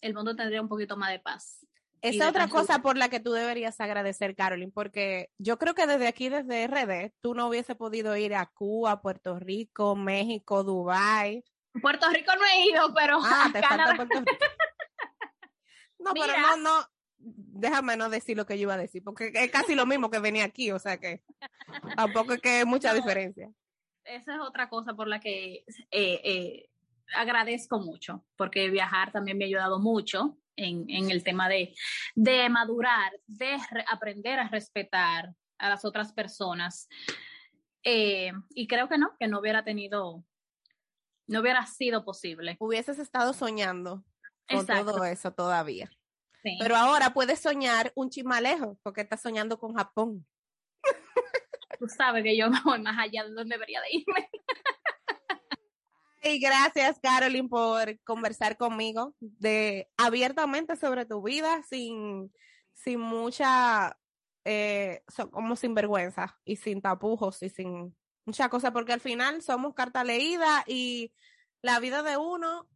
el mundo tendría un poquito más de paz. Esa otra cosa por la que tú deberías agradecer, Carolyn, porque yo creo que desde aquí, desde RD, tú no hubiese podido ir a Cuba, Puerto Rico, México, Dubái. Puerto Rico no he ido, pero. Ah, te falta Puerto Rico. No, Mira. pero no, no. Déjame no decir lo que yo iba a decir, porque es casi lo mismo que venía aquí, o sea que tampoco es que hay mucha no, diferencia. Esa es otra cosa por la que eh, eh, agradezco mucho, porque viajar también me ha ayudado mucho en, en el tema de, de madurar, de re, aprender a respetar a las otras personas. Eh, y creo que no, que no hubiera tenido, no hubiera sido posible. Hubieses estado soñando con Exacto. todo eso todavía. Sí. Pero ahora puedes soñar un lejos porque estás soñando con Japón. Tú sabes que yo me voy más allá de donde debería de irme. Y gracias, Carolyn, por conversar conmigo de abiertamente sobre tu vida, sin, sin mucha, eh, so, como sin vergüenza y sin tapujos y sin mucha cosa, porque al final somos carta leída y la vida de uno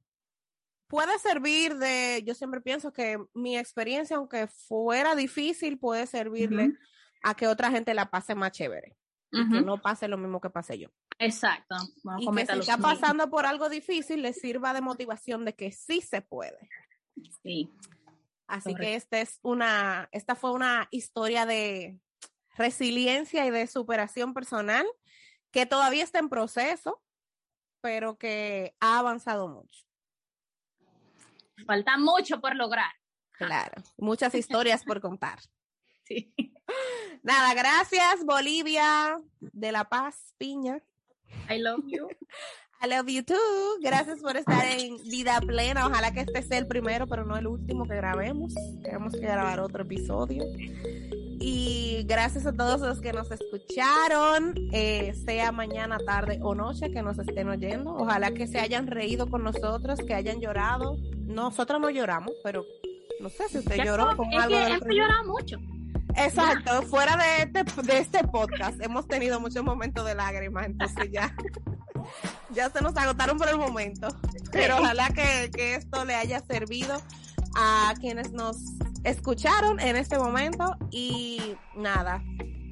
puede servir de, yo siempre pienso que mi experiencia, aunque fuera difícil, puede servirle uh -huh. a que otra gente la pase más chévere. Uh -huh. que no pase lo mismo que pasé yo. Exacto. Vamos y que si está pasando por algo difícil, le sirva de motivación de que sí se puede. Sí. Así Correcto. que esta es una, esta fue una historia de resiliencia y de superación personal que todavía está en proceso, pero que ha avanzado mucho. Falta mucho por lograr. Claro, muchas historias por contar. Sí. Nada, gracias Bolivia de La Paz, Piña. I love you. I love you too. Gracias por estar en Vida Plena. Ojalá que este sea el primero, pero no el último que grabemos. Tenemos que grabar otro episodio. Y gracias a todos los que nos escucharon, eh, sea mañana, tarde o noche que nos estén oyendo. Ojalá que se hayan reído con nosotros, que hayan llorado. Nosotros no lloramos, pero no sé si usted ya lloró con algo. Que de llora mucho. Exacto, fuera de este, de este podcast hemos tenido muchos momentos de lágrimas, entonces ya, ya se nos agotaron por el momento. Pero ojalá que, que esto le haya servido a quienes nos escucharon en este momento y nada,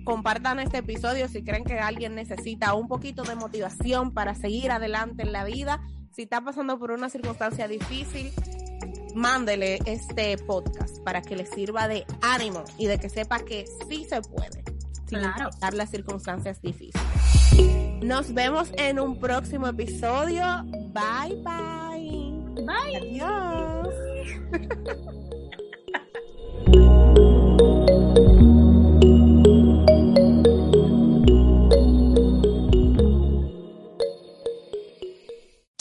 compartan este episodio si creen que alguien necesita un poquito de motivación para seguir adelante en la vida. Si está pasando por una circunstancia difícil, mándele este podcast para que le sirva de ánimo y de que sepa que sí se puede, sin claro. importar las circunstancias difíciles. Nos vemos en un próximo episodio. Bye bye. Bye. Adiós.